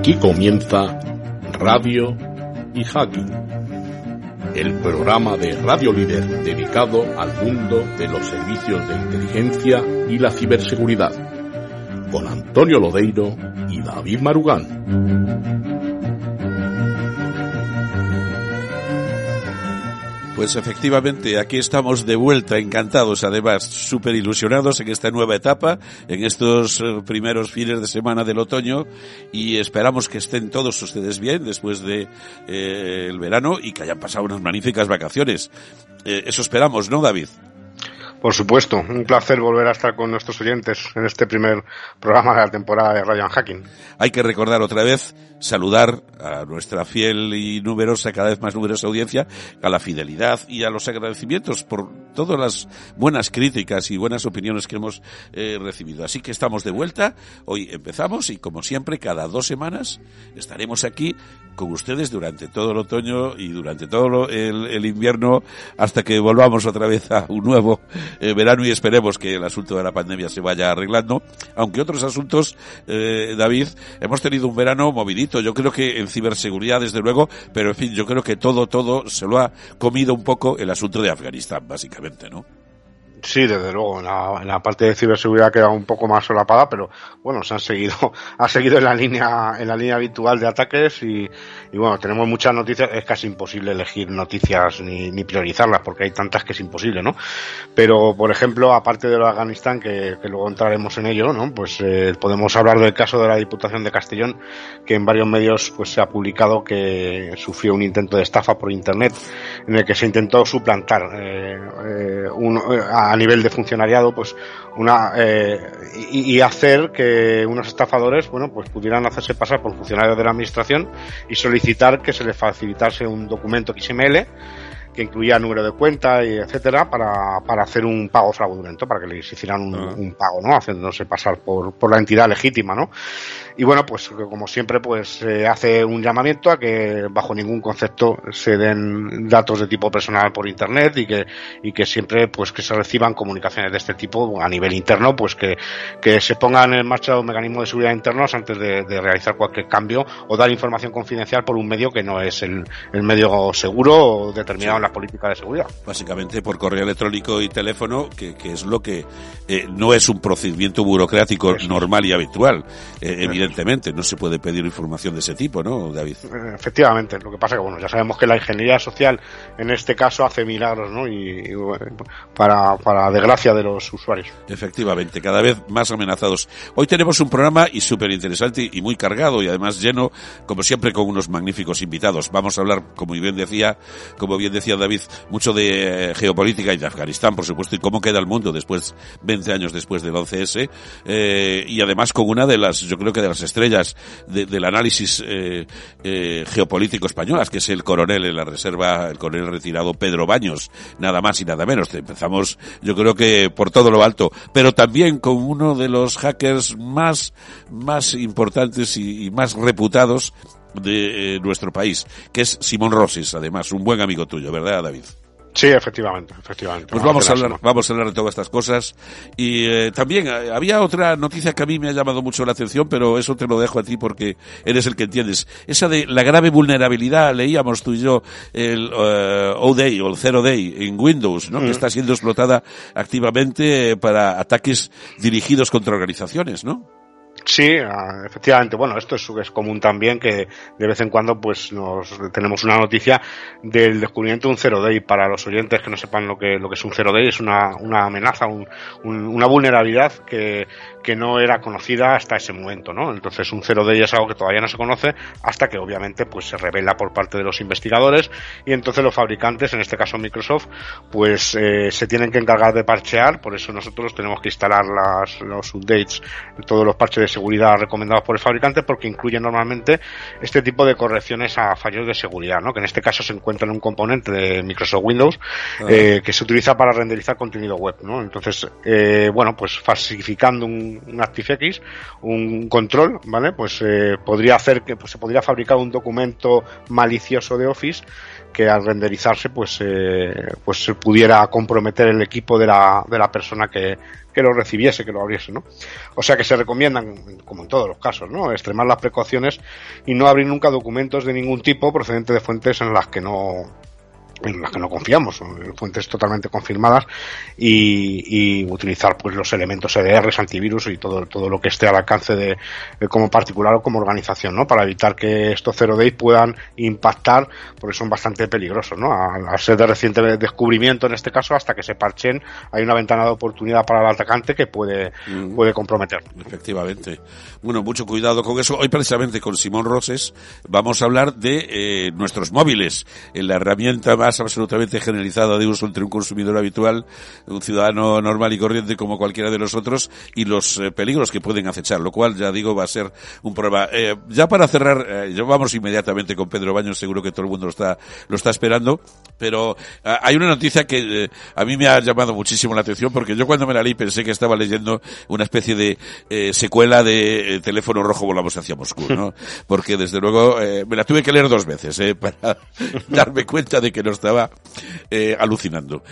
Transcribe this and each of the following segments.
Aquí comienza Radio y Hacking, el programa de Radio Líder dedicado al mundo de los servicios de inteligencia y la ciberseguridad, con Antonio Lodeiro y David Marugán. Pues efectivamente, aquí estamos de vuelta, encantados, además, súper ilusionados en esta nueva etapa, en estos eh, primeros fines de semana del otoño, y esperamos que estén todos ustedes bien después de eh, el verano y que hayan pasado unas magníficas vacaciones. Eh, eso esperamos, ¿no, David? Por supuesto, un placer volver a estar con nuestros oyentes en este primer programa de la temporada de Radio Hacking. Hay que recordar otra vez, saludar a nuestra fiel y numerosa, cada vez más numerosa audiencia, a la fidelidad y a los agradecimientos por todas las buenas críticas y buenas opiniones que hemos eh, recibido. Así que estamos de vuelta, hoy empezamos y como siempre, cada dos semanas estaremos aquí con ustedes durante todo el otoño y durante todo el, el invierno hasta que volvamos otra vez a un nuevo eh, verano y esperemos que el asunto de la pandemia se vaya arreglando. Aunque otros asuntos, eh, David, hemos tenido un verano movidito. Yo creo que en ciberseguridad, desde luego, pero en fin, yo creo que todo, todo se lo ha comido un poco el asunto de Afganistán, básicamente, ¿no? Sí, desde luego, en la, parte de ciberseguridad queda un poco más solapada, pero bueno, se han seguido, ha seguido en la línea, en la línea habitual de ataques y, y bueno, tenemos muchas noticias, es casi imposible elegir noticias ni, ni, priorizarlas porque hay tantas que es imposible, ¿no? Pero, por ejemplo, aparte de lo de Afganistán, que, luego entraremos en ello, ¿no? Pues eh, podemos hablar del caso de la Diputación de Castellón, que en varios medios pues se ha publicado que sufrió un intento de estafa por Internet, en el que se intentó suplantar eh, eh, un, a a nivel de funcionariado, pues una eh, y, y, hacer que unos estafadores, bueno, pues pudieran hacerse pasar por funcionarios de la administración y solicitar que se les facilitase un documento XML que incluía número de cuenta y etcétera para, para hacer un pago fraudulento, para que les hicieran un, -huh. un pago, ¿no? Haciéndose pasar por, por la entidad legítima, ¿no? Y bueno, pues como siempre, pues se eh, hace un llamamiento a que bajo ningún concepto se den datos de tipo personal por internet y que, y que siempre pues que se reciban comunicaciones de este tipo a nivel interno, pues que, que se pongan en marcha un mecanismo de seguridad internos antes de, de, realizar cualquier cambio o dar información confidencial por un medio que no es el, el medio seguro o determinado en la política de seguridad. Básicamente por correo electrónico y teléfono, que, que es lo que eh, no es un procedimiento burocrático Eso. normal y habitual. Eh, evidentemente, no se puede pedir información de ese tipo, ¿no, David? Efectivamente. Lo que pasa que, bueno, ya sabemos que la ingeniería social en este caso hace milagros, ¿no? Y, y para, para desgracia de los usuarios. Efectivamente, cada vez más amenazados. Hoy tenemos un programa y súper interesante y muy cargado y además lleno, como siempre, con unos magníficos invitados. Vamos a hablar, como bien decía, como bien decía David, mucho de geopolítica y de Afganistán, por supuesto, y cómo queda el mundo después, 20 años después del 11S, eh, y además con una de las, yo creo que de las estrellas de, del análisis eh, eh, geopolítico españolas, que es el coronel en la reserva, el coronel retirado Pedro Baños, nada más y nada menos. Empezamos, yo creo que por todo lo alto, pero también con uno de los hackers más, más importantes y más reputados de eh, nuestro país, que es Simón Rosis, además, un buen amigo tuyo, ¿verdad, David? Sí, efectivamente, efectivamente. Pues vamos a hablar, vamos a hablar de todas estas cosas. Y eh, también eh, había otra noticia que a mí me ha llamado mucho la atención, pero eso te lo dejo a ti porque eres el que entiendes. Esa de la grave vulnerabilidad, leíamos tú y yo el uh, O-Day o el Zero Day en Windows, ¿no? Mm. Que está siendo explotada activamente para ataques dirigidos contra organizaciones, ¿no? Sí, ah, efectivamente. Bueno, esto es, es, común también que de vez en cuando pues nos tenemos una noticia del descubrimiento de un zero day. Para los oyentes que no sepan lo que, lo que es un zero day, es una, una amenaza, un, un, una vulnerabilidad que, que no era conocida hasta ese momento, ¿no? Entonces un zero day es algo que todavía no se conoce hasta que obviamente pues se revela por parte de los investigadores y entonces los fabricantes, en este caso Microsoft, pues eh, se tienen que encargar de parchear, por eso nosotros tenemos que instalar las, los updates, todos los parches de seguridad recomendados por el fabricante porque incluyen normalmente este tipo de correcciones a fallos de seguridad, ¿no? Que en este caso se encuentra en un componente de Microsoft Windows ah. eh, que se utiliza para renderizar contenido web, ¿no? Entonces, eh, bueno, pues falsificando un, un ActiveX, un control, ¿vale? Pues eh, podría hacer que pues, se podría fabricar un documento malicioso de Office que al renderizarse pues eh, pues se pudiera comprometer el equipo de la, de la persona que, que lo recibiese, que lo abriese, ¿no? O sea que se recomiendan, como en todos los casos, ¿no? Extremar las precauciones y no abrir nunca documentos de ningún tipo procedentes de fuentes en las que no en las que no confiamos, fuentes totalmente confirmadas y, y, utilizar pues los elementos EDRs, antivirus y todo, todo lo que esté al alcance de, como particular o como organización, ¿no? Para evitar que estos zero days puedan impactar porque son bastante peligrosos, ¿no? Al, ser de reciente descubrimiento en este caso, hasta que se parchen, hay una ventana de oportunidad para el atacante que puede, mm. puede comprometer. Efectivamente. Bueno, mucho cuidado con eso. Hoy precisamente con Simón Roses vamos a hablar de eh, nuestros móviles, en la herramienta más absolutamente generalizada de uso entre un consumidor habitual, un ciudadano normal y corriente como cualquiera de los otros, y los eh, peligros que pueden acechar, lo cual ya digo va a ser un problema. Eh, ya para cerrar, eh, vamos inmediatamente con Pedro Baños, seguro que todo el mundo lo está, lo está esperando, pero hay una noticia que a mí me ha llamado muchísimo la atención porque yo cuando me la leí pensé que estaba leyendo una especie de secuela de Teléfono Rojo Volamos hacia Moscú, ¿no? Porque desde luego me la tuve que leer dos veces para darme cuenta de que no estaba eh, alucinando.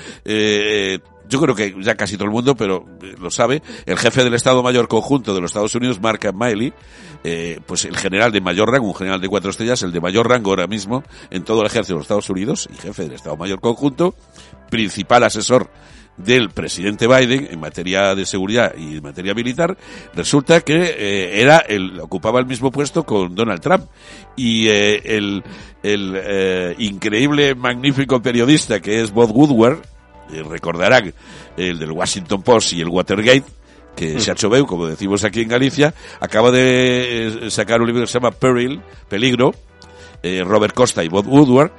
Yo creo que ya casi todo el mundo, pero eh, lo sabe, el jefe del Estado Mayor Conjunto de los Estados Unidos, Mark Miley, eh, pues el general de mayor rango, un general de cuatro estrellas, el de mayor rango ahora mismo en todo el ejército de los Estados Unidos y jefe del Estado Mayor Conjunto, principal asesor del presidente Biden en materia de seguridad y en materia militar, resulta que eh, era el, ocupaba el mismo puesto con Donald Trump. Y eh, el, el increíble, magnífico periodista que es Bob Woodward, recordarán el del Washington Post y el Watergate, que se ha hecho como decimos aquí en Galicia, acaba de sacar un libro que se llama Peril, Peligro, Robert Costa y Bob Woodward,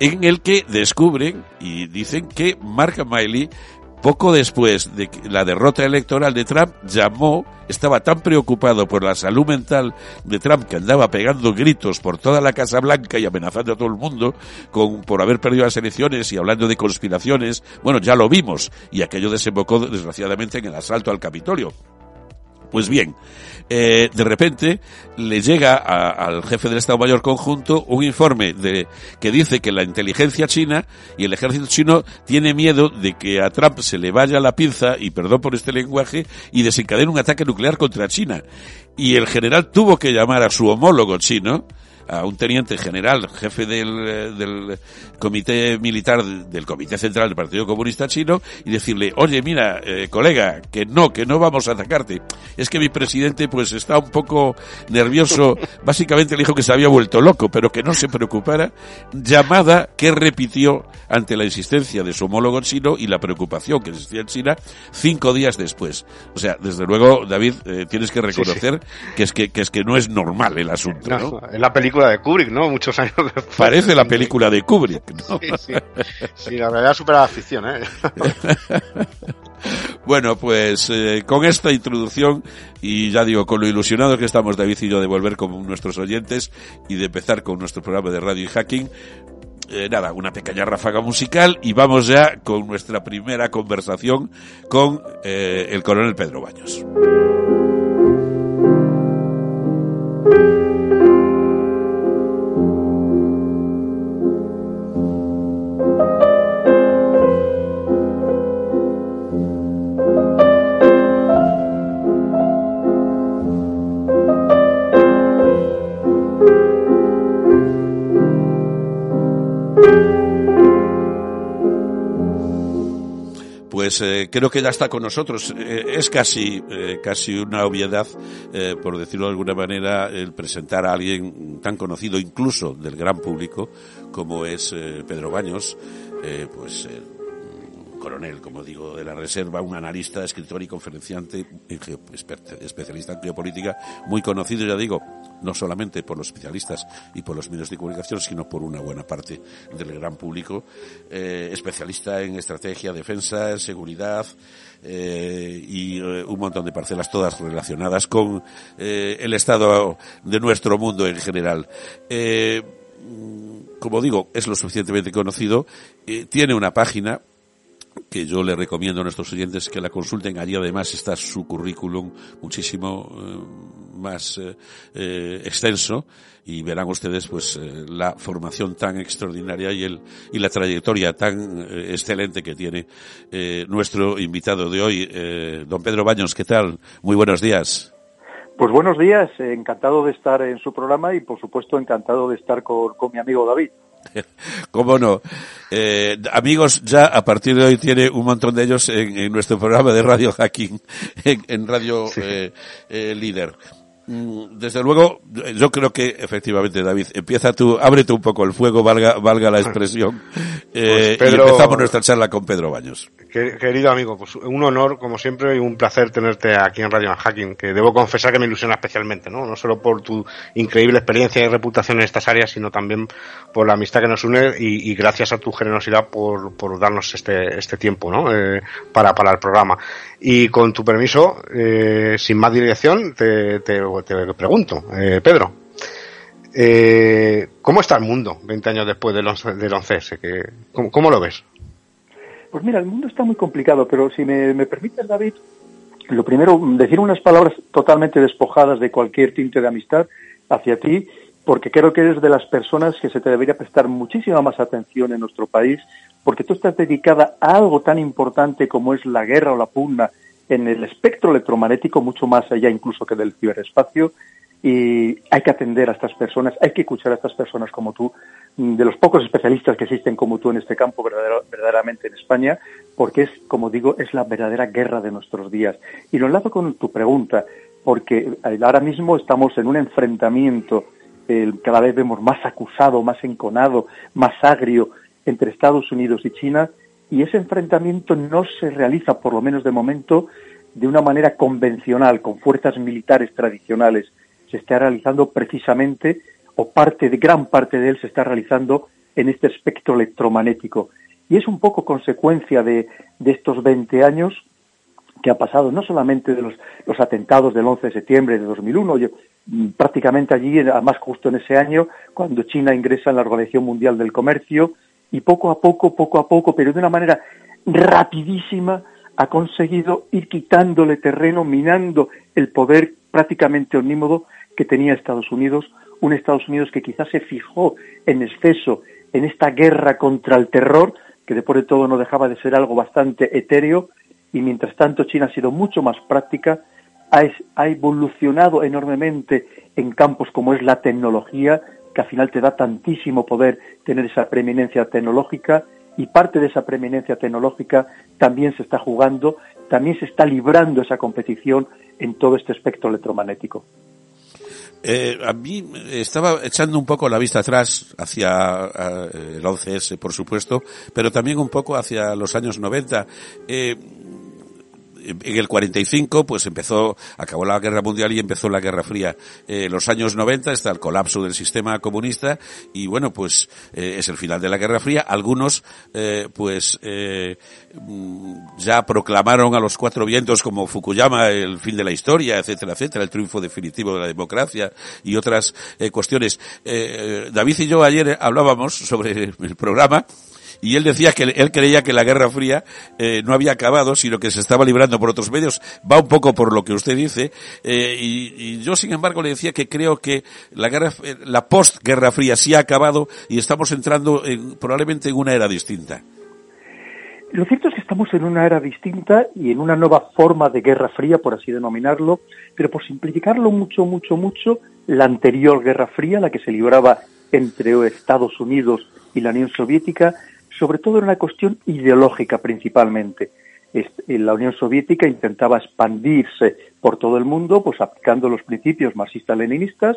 en el que descubren y dicen que Mark Miley poco después de la derrota electoral de Trump, llamó, estaba tan preocupado por la salud mental de Trump que andaba pegando gritos por toda la Casa Blanca y amenazando a todo el mundo con, por haber perdido las elecciones y hablando de conspiraciones. Bueno, ya lo vimos y aquello desembocó desgraciadamente en el asalto al Capitolio. Pues bien, eh, de repente le llega al jefe del Estado Mayor Conjunto un informe de, que dice que la inteligencia china y el ejército chino tiene miedo de que a Trump se le vaya la pinza, y perdón por este lenguaje, y desencadene un ataque nuclear contra China. Y el general tuvo que llamar a su homólogo chino, a un teniente general, jefe del, del comité militar, del comité central del Partido Comunista Chino, y decirle, oye, mira, eh, colega, que no, que no vamos a atacarte. Es que mi presidente pues está un poco nervioso, básicamente le dijo que se había vuelto loco, pero que no se preocupara, llamada que repitió ante la insistencia de su homólogo chino y la preocupación que existía en China cinco días después. O sea, desde luego, David, eh, tienes que reconocer que es que, que es que no es normal el asunto. ¿no? la película de Kubrick, ¿no? Muchos años después. Parece la película de Kubrick, ¿no? Sí, sí. sí la verdad supera la ficción, ¿eh? Bueno, pues eh, con esta introducción y ya digo, con lo ilusionados que estamos David y yo de volver con nuestros oyentes y de empezar con nuestro programa de radio y hacking, eh, nada, una pequeña ráfaga musical y vamos ya con nuestra primera conversación con eh, el coronel Pedro Baños. Pues, eh, creo que ya está con nosotros. Eh, es casi, eh, casi una obviedad, por decirlo de alguna manera, el presentar a alguien tan conocido, incluso del gran público, como es Pedro Baños, pues coronel, como digo, de la Reserva, un analista, escritor y conferenciante, especialista en geopolítica, muy conocido, ya digo, no solamente por los especialistas y por los medios de comunicación, sino por una buena parte del gran público, eh, especialista en estrategia, defensa, seguridad, eh, y eh, un montón de parcelas todas relacionadas con el estado de nuestro mundo en general. Como digo, es lo suficientemente conocido, tiene una página que yo le recomiendo a nuestros oyentes que la consulten. Allí además está su currículum muchísimo más eh, extenso y verán ustedes pues la formación tan extraordinaria y el y la trayectoria tan excelente que tiene nuestro invitado de hoy don Pedro Baños. Qué tal muy buenos días. Pues buenos días encantado de estar en su programa y por supuesto encantado de estar con mi amigo David ¿Cómo no? Eh, amigos, ya a partir de hoy tiene un montón de ellos en, nuestro programa de Radio Hacking, en, Radio eh, eh, Líder. Mm, desde luego, yo creo que efectivamente, David, empieza tú, ábrete un poco el fuego, valga, valga la expresión, eh, pues y empezamos nuestra charla con Pedro Baños. Querido amigo, pues un honor, como siempre, y un placer tenerte aquí en Radio Hacking, que debo confesar que me ilusiona especialmente, ¿no? No solo por tu increíble experiencia y reputación en estas áreas, sino también por la amistad que nos une y, gracias a tu generosidad por, por darnos este, este tiempo, ¿no? Eh, para, para el programa. Y con tu permiso, eh, sin más dirección, te, te, te pregunto, eh, Pedro, eh, ¿cómo está el mundo 20 años después del 11, del 11S? ¿Cómo, ¿Cómo, lo ves? Pues mira, el mundo está muy complicado, pero si me, me permites, David, lo primero, decir unas palabras totalmente despojadas de cualquier tinte de amistad hacia ti, porque creo que eres de las personas que se te debería prestar muchísima más atención en nuestro país porque tú estás dedicada a algo tan importante como es la guerra o la pugna en el espectro electromagnético, mucho más allá incluso que del ciberespacio, y hay que atender a estas personas, hay que escuchar a estas personas como tú, de los pocos especialistas que existen como tú en este campo verdaderamente en España, porque es, como digo, es la verdadera guerra de nuestros días. Y lo enlazo con tu pregunta, porque ahora mismo estamos en un enfrentamiento, cada vez vemos más acusado, más enconado, más agrio, entre Estados Unidos y China y ese enfrentamiento no se realiza, por lo menos de momento, de una manera convencional, con fuerzas militares tradicionales. Se está realizando precisamente, o parte de gran parte de él se está realizando en este espectro electromagnético. Y es un poco consecuencia de, de estos 20 años que ha pasado, no solamente de los, los atentados del 11 de septiembre de 2001, yo, mm, prácticamente allí, además justo en ese año, cuando China ingresa en la Organización Mundial del Comercio, y poco a poco, poco a poco, pero de una manera rapidísima, ha conseguido ir quitándole terreno, minando el poder prácticamente omnímodo que tenía Estados Unidos, un Estados Unidos que quizás se fijó en exceso en esta guerra contra el terror, que después de todo no dejaba de ser algo bastante etéreo, y mientras tanto China ha sido mucho más práctica, ha, ha evolucionado enormemente en campos como es la tecnología, que al final te da tantísimo poder tener esa preeminencia tecnológica y parte de esa preeminencia tecnológica también se está jugando, también se está librando esa competición en todo este espectro electromagnético. Eh, a mí estaba echando un poco la vista atrás hacia eh, el 11S, por supuesto, pero también un poco hacia los años 90. Eh, en el 45 pues empezó, acabó la guerra mundial y empezó la guerra fría. Eh, los años 90 está el colapso del sistema comunista y bueno pues eh, es el final de la guerra fría. Algunos eh, pues mm, ya proclamaron a los cuatro vientos como Fukuyama el fin de la historia, etcétera, etcétera, el triunfo definitivo de la democracia y otras cuestiones. David y yo ayer hablábamos sobre el programa y él decía que él creía que la Guerra Fría eh, no había acabado, sino que se estaba librando por otros medios. Va un poco por lo que usted dice, eh, y, yo sin embargo le decía que creo que la guerra, eh, la post-Guerra Fría sí ha acabado y estamos entrando en, probablemente en una era distinta. Lo cierto es que estamos en una era distinta y en una nueva forma de Guerra Fría, por así denominarlo, pero por simplificarlo mucho, mucho, mucho, la anterior Guerra Fría, la que se libraba entre Estados Unidos y la Unión Soviética, sobre todo era una cuestión ideológica principalmente. La Unión Soviética intentaba expandirse por todo el mundo, pues aplicando los principios marxistas-leninistas,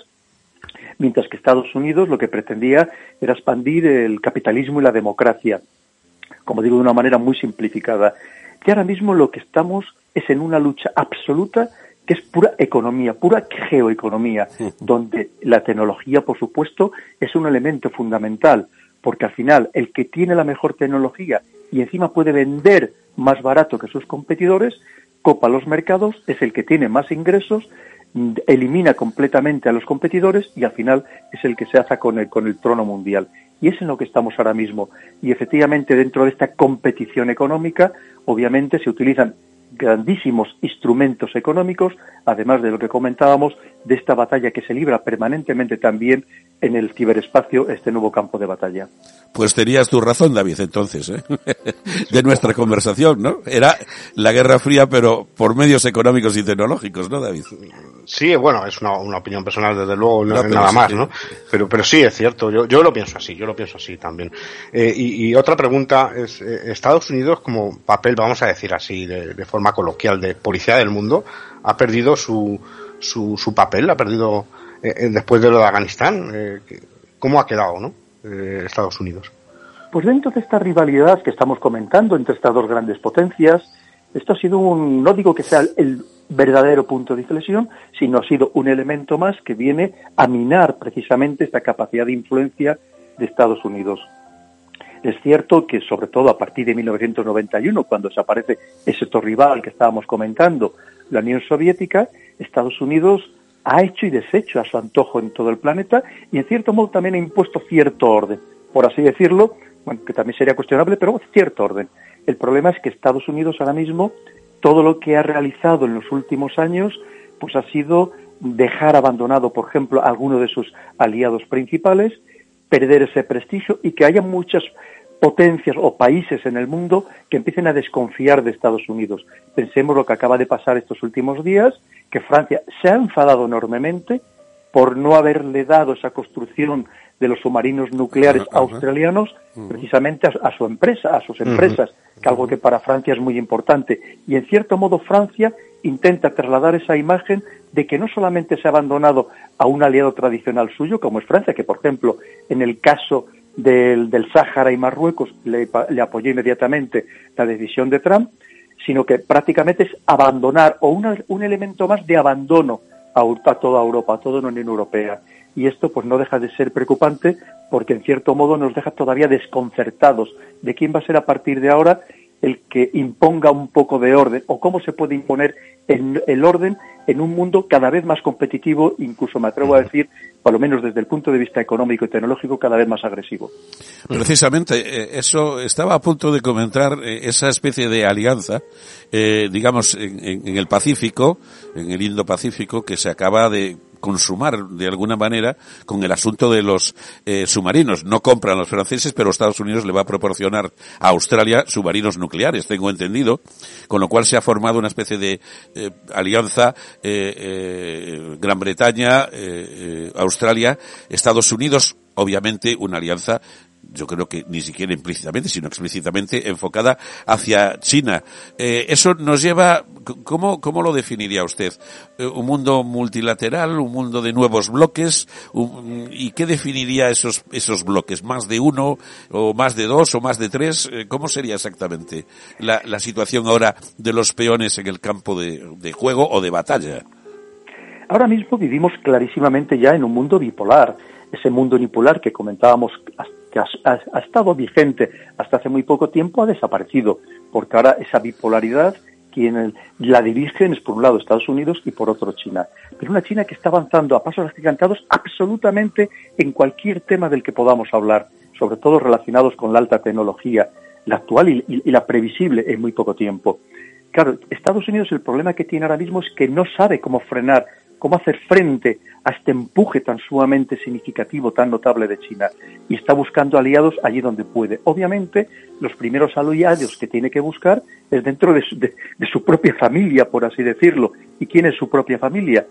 mientras que Estados Unidos lo que pretendía era expandir el capitalismo y la democracia, como digo de una manera muy simplificada. Y ahora mismo lo que estamos es en una lucha absoluta que es pura economía, pura geoeconomía, donde la tecnología, por supuesto, es un elemento fundamental porque al final el que tiene la mejor tecnología y encima puede vender más barato que sus competidores, copa los mercados, es el que tiene más ingresos, elimina completamente a los competidores y al final es el que se hace con el, con el trono mundial. Y es en lo que estamos ahora mismo. Y efectivamente dentro de esta competición económica, obviamente se utilizan grandísimos instrumentos económicos, además de lo que comentábamos, de esta batalla que se libra permanentemente también en el ciberespacio, este nuevo campo de batalla. Pues tenías tu razón, David, entonces, ¿eh? de nuestra conversación, ¿no? Era la Guerra Fría, pero por medios económicos y tecnológicos, ¿no, David? Sí, bueno, es una, opinión personal, desde luego, no, nada más, ¿no? Pero, pero sí, es cierto, yo, yo lo pienso así, yo lo pienso así también. Eh, y, otra pregunta es, eh, Estados Unidos como papel, vamos a decir así, de, forma coloquial, de policía del mundo, ha perdido su, su, su papel, ha perdido eh, después de lo de Afganistán. ¿Cómo ha quedado, no? Estados Unidos. Pues dentro de esta rivalidad que estamos comentando entre estas dos grandes potencias, esto ha sido un, no digo que sea el verdadero punto de inflexión, sino ha sido un elemento más que viene a minar precisamente esta capacidad de influencia de Estados Unidos. Es cierto que, sobre todo a partir de 1991, cuando desaparece ese rival que estábamos comentando, la Unión Soviética, Estados Unidos ha hecho y deshecho a su antojo en todo el planeta y, en cierto modo, también ha impuesto cierto orden. Por así decirlo, bueno, que también sería cuestionable, pero cierto orden. El problema es que Estados Unidos ahora mismo, todo lo que ha realizado en los últimos años, pues ha sido dejar abandonado, por ejemplo, a alguno de sus aliados principales, perder ese prestigio y que haya muchas potencias o países en el mundo que empiecen a desconfiar de Estados Unidos. Pensemos lo que acaba de pasar estos últimos días, que Francia se ha enfadado enormemente por no haberle dado esa construcción de los submarinos nucleares australianos precisamente a, su empresa, a sus empresas, que algo que para Francia es muy importante. Y en cierto modo Francia intenta trasladar esa imagen de que no solamente se ha abandonado a un aliado tradicional suyo, como es Francia, que por ejemplo en el caso del, del Sáhara y Marruecos le, le apoyó inmediatamente la decisión de Trump, sino que prácticamente es abandonar o un elemento más de abandono a, a toda Europa, a toda la Unión Europea. Y esto pues no deja de ser preocupante porque en cierto modo nos deja todavía desconcertados de quién va a ser a partir de ahora el que imponga un poco de orden o cómo se puede imponer el, orden en un mundo cada vez más competitivo, incluso me atrevo a decir, por lo menos desde el punto de vista económico y tecnológico, cada vez más agresivo. Precisamente, eh, eso estaba a punto de comentar eh, esa especie de alianza, eh, digamos, en, en el Pacífico, en el Indo-Pacífico, que se acaba de consumar de alguna manera con el asunto de los eh, submarinos. No compran los franceses, pero Estados Unidos le va a proporcionar a Australia submarinos nucleares, tengo entendido, con lo cual se ha formado una especie de eh, alianza eh, Gran Bretaña, Australia, Estados Unidos, obviamente una alianza yo creo que ni siquiera implícitamente, sino explícitamente enfocada hacia China. Eh, eso nos lleva, ¿cómo, ¿cómo lo definiría usted? Eh, ¿Un mundo multilateral, un mundo de nuevos bloques? ¿Y qué definiría esos, esos bloques? ¿Más de uno, o más de dos, o más de tres? Eh, ¿Cómo sería exactamente la, situación ahora de los peones en el campo de, de juego o de batalla? Ahora mismo vivimos clarísimamente ya en un mundo bipolar. Ese mundo bipolar que comentábamos que ha, estado vigente hasta hace muy poco tiempo, ha desaparecido, porque ahora esa bipolaridad quien la dirigen es por un lado Estados Unidos y por otro China. Pero una China que está avanzando a pasos agigantados absolutamente en cualquier tema del que podamos hablar, sobre todo relacionados con la alta tecnología, la actual y la previsible en muy poco tiempo. Claro, Estados Unidos el problema que tiene ahora mismo es que no sabe cómo frenar cómo hacer frente a este empuje tan sumamente significativo, tan notable de China, y está buscando aliados allí donde puede. Obviamente, los primeros aliados que tiene que buscar es dentro de su, propia familia, por así decirlo. ¿Y quién es su propia familia?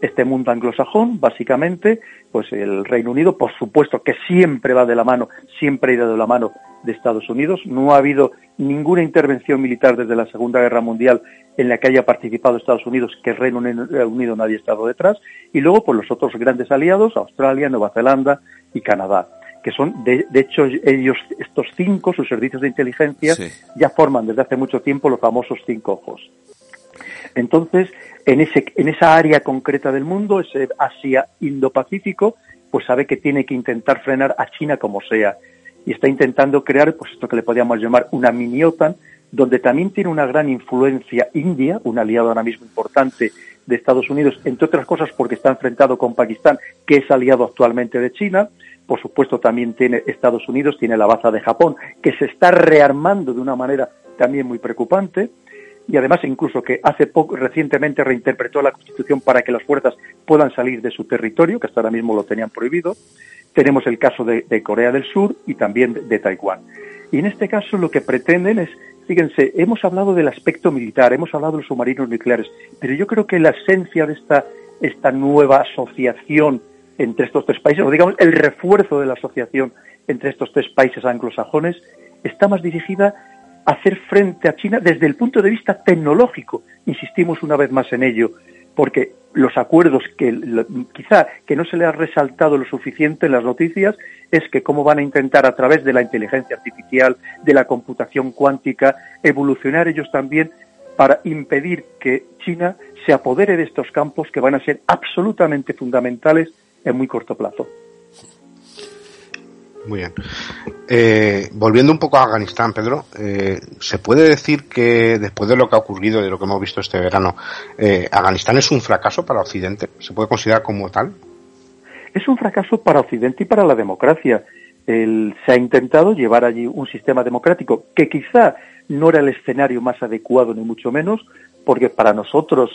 Este mundo anglosajón, básicamente, pues el Reino Unido, por supuesto que siempre va de la mano, siempre ha ido de la mano de Estados Unidos. No ha habido ninguna intervención militar desde la Segunda Guerra Mundial en la que haya participado Estados Unidos, que el Reino Unido no haya estado detrás, y luego por los otros grandes aliados, Australia, Nueva Zelanda y Canadá que son, de, hecho, ellos, estos cinco, sus servicios de inteligencia, ya forman desde hace mucho tiempo los famosos cinco ojos. Entonces, en, ese, en esa área concreta del mundo, ese Asia Indo-Pacífico, pues sabe que tiene que intentar frenar a China como sea. Y está intentando crear, pues esto que le podríamos llamar una mini OTAN, donde también tiene una gran influencia India, un aliado ahora mismo importante de Estados Unidos, entre otras cosas porque está enfrentado con Pakistán, que es aliado actualmente de China. Por supuesto, también tiene Estados Unidos, tiene la baza de Japón, que se está rearmando de una manera también muy preocupante. Y además incluso que hace poco, recientemente reinterpretó la Constitución para que las fuerzas puedan salir de su territorio, que hasta ahora mismo lo tenían prohibido. Tenemos el caso de, Corea del Sur y también de, Taiwán. Y en este caso lo que pretenden es, fíjense, hemos hablado del aspecto militar, hemos hablado de los submarinos nucleares, pero yo creo que la esencia de esta, esta nueva asociación entre estos tres países, o digamos el refuerzo de la asociación entre estos tres países anglosajones, está más dirigida hacer frente a China desde el punto de vista tecnológico. Insistimos una vez más en ello, porque los acuerdos que quizá que no se le ha resaltado lo suficiente en las noticias es que cómo van a intentar a través de la inteligencia artificial, de la computación cuántica, evolucionar ellos también para impedir que China se apodere de estos campos que van a ser absolutamente fundamentales en muy corto plazo. Muy bien. Eh, volviendo un poco a Afganistán, Pedro, eh, ¿se puede decir que después de lo que ha ocurrido, de lo que hemos visto este verano, eh, Afganistán es un fracaso para Occidente? ¿Se puede considerar como tal? Es un fracaso para Occidente y para la democracia. se ha intentado llevar allí un sistema democrático que quizá no era el escenario más adecuado, ni mucho menos, porque para nosotros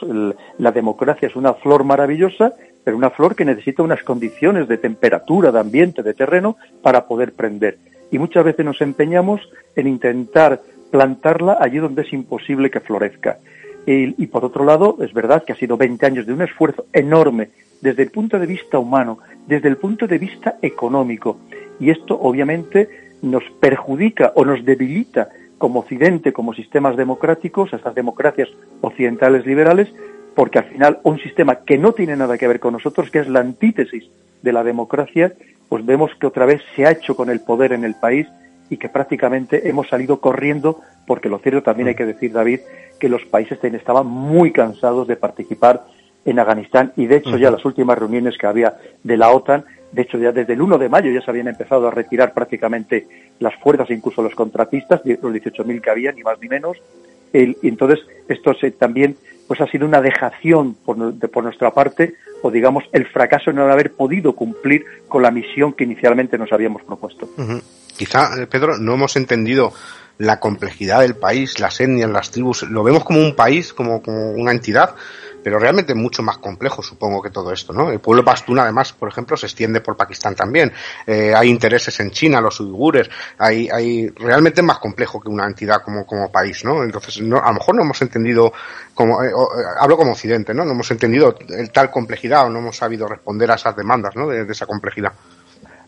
la democracia es una flor maravillosa, pero una flor que necesita unas condiciones de temperatura, de ambiente, de terreno para poder prender. Y muchas veces nos empeñamos en intentar plantarla allí donde es imposible que florezca. Y, por otro lado, es verdad que ha sido 20 años de un esfuerzo enorme desde el punto de vista humano, desde el punto de vista económico. Y esto obviamente nos perjudica o nos debilita como Occidente, como sistemas democráticos, estas democracias occidentales liberales, porque al final un sistema que no tiene nada que ver con nosotros, que es la antítesis de la democracia, pues vemos que otra vez se ha hecho con el poder en el país y que prácticamente hemos salido corriendo, porque lo cierto también hay que decir, David, que los países estaban muy cansados de participar en Afganistán y de hecho ya las últimas reuniones que había de la OTAN de hecho, ya desde el 1 de mayo ya se habían empezado a retirar prácticamente las fuerzas, incluso los contratistas, los 18.000 que había, ni más ni menos. y entonces, esto se, también pues ha sido una dejación por, nuestra parte, o digamos, el fracaso en no haber podido cumplir con la misión que inicialmente nos habíamos propuesto. Quizá, eh, Pedro, no hemos entendido la complejidad del país, las etnias, las tribus. Lo vemos como un país, como, como una entidad, pero realmente mucho más complejo, supongo, que todo esto, ¿no? El pueblo pastún, además, por ejemplo, se extiende por Pakistán también. Eh, hay intereses en China, los uigures, hay, hay realmente más complejo que una entidad como, como país, ¿no? Entonces, no, a lo mejor no hemos entendido, como, eh, eh, hablo como Occidente, ¿no? No hemos entendido tal complejidad o no hemos sabido responder a esas demandas, ¿no? De, esa complejidad.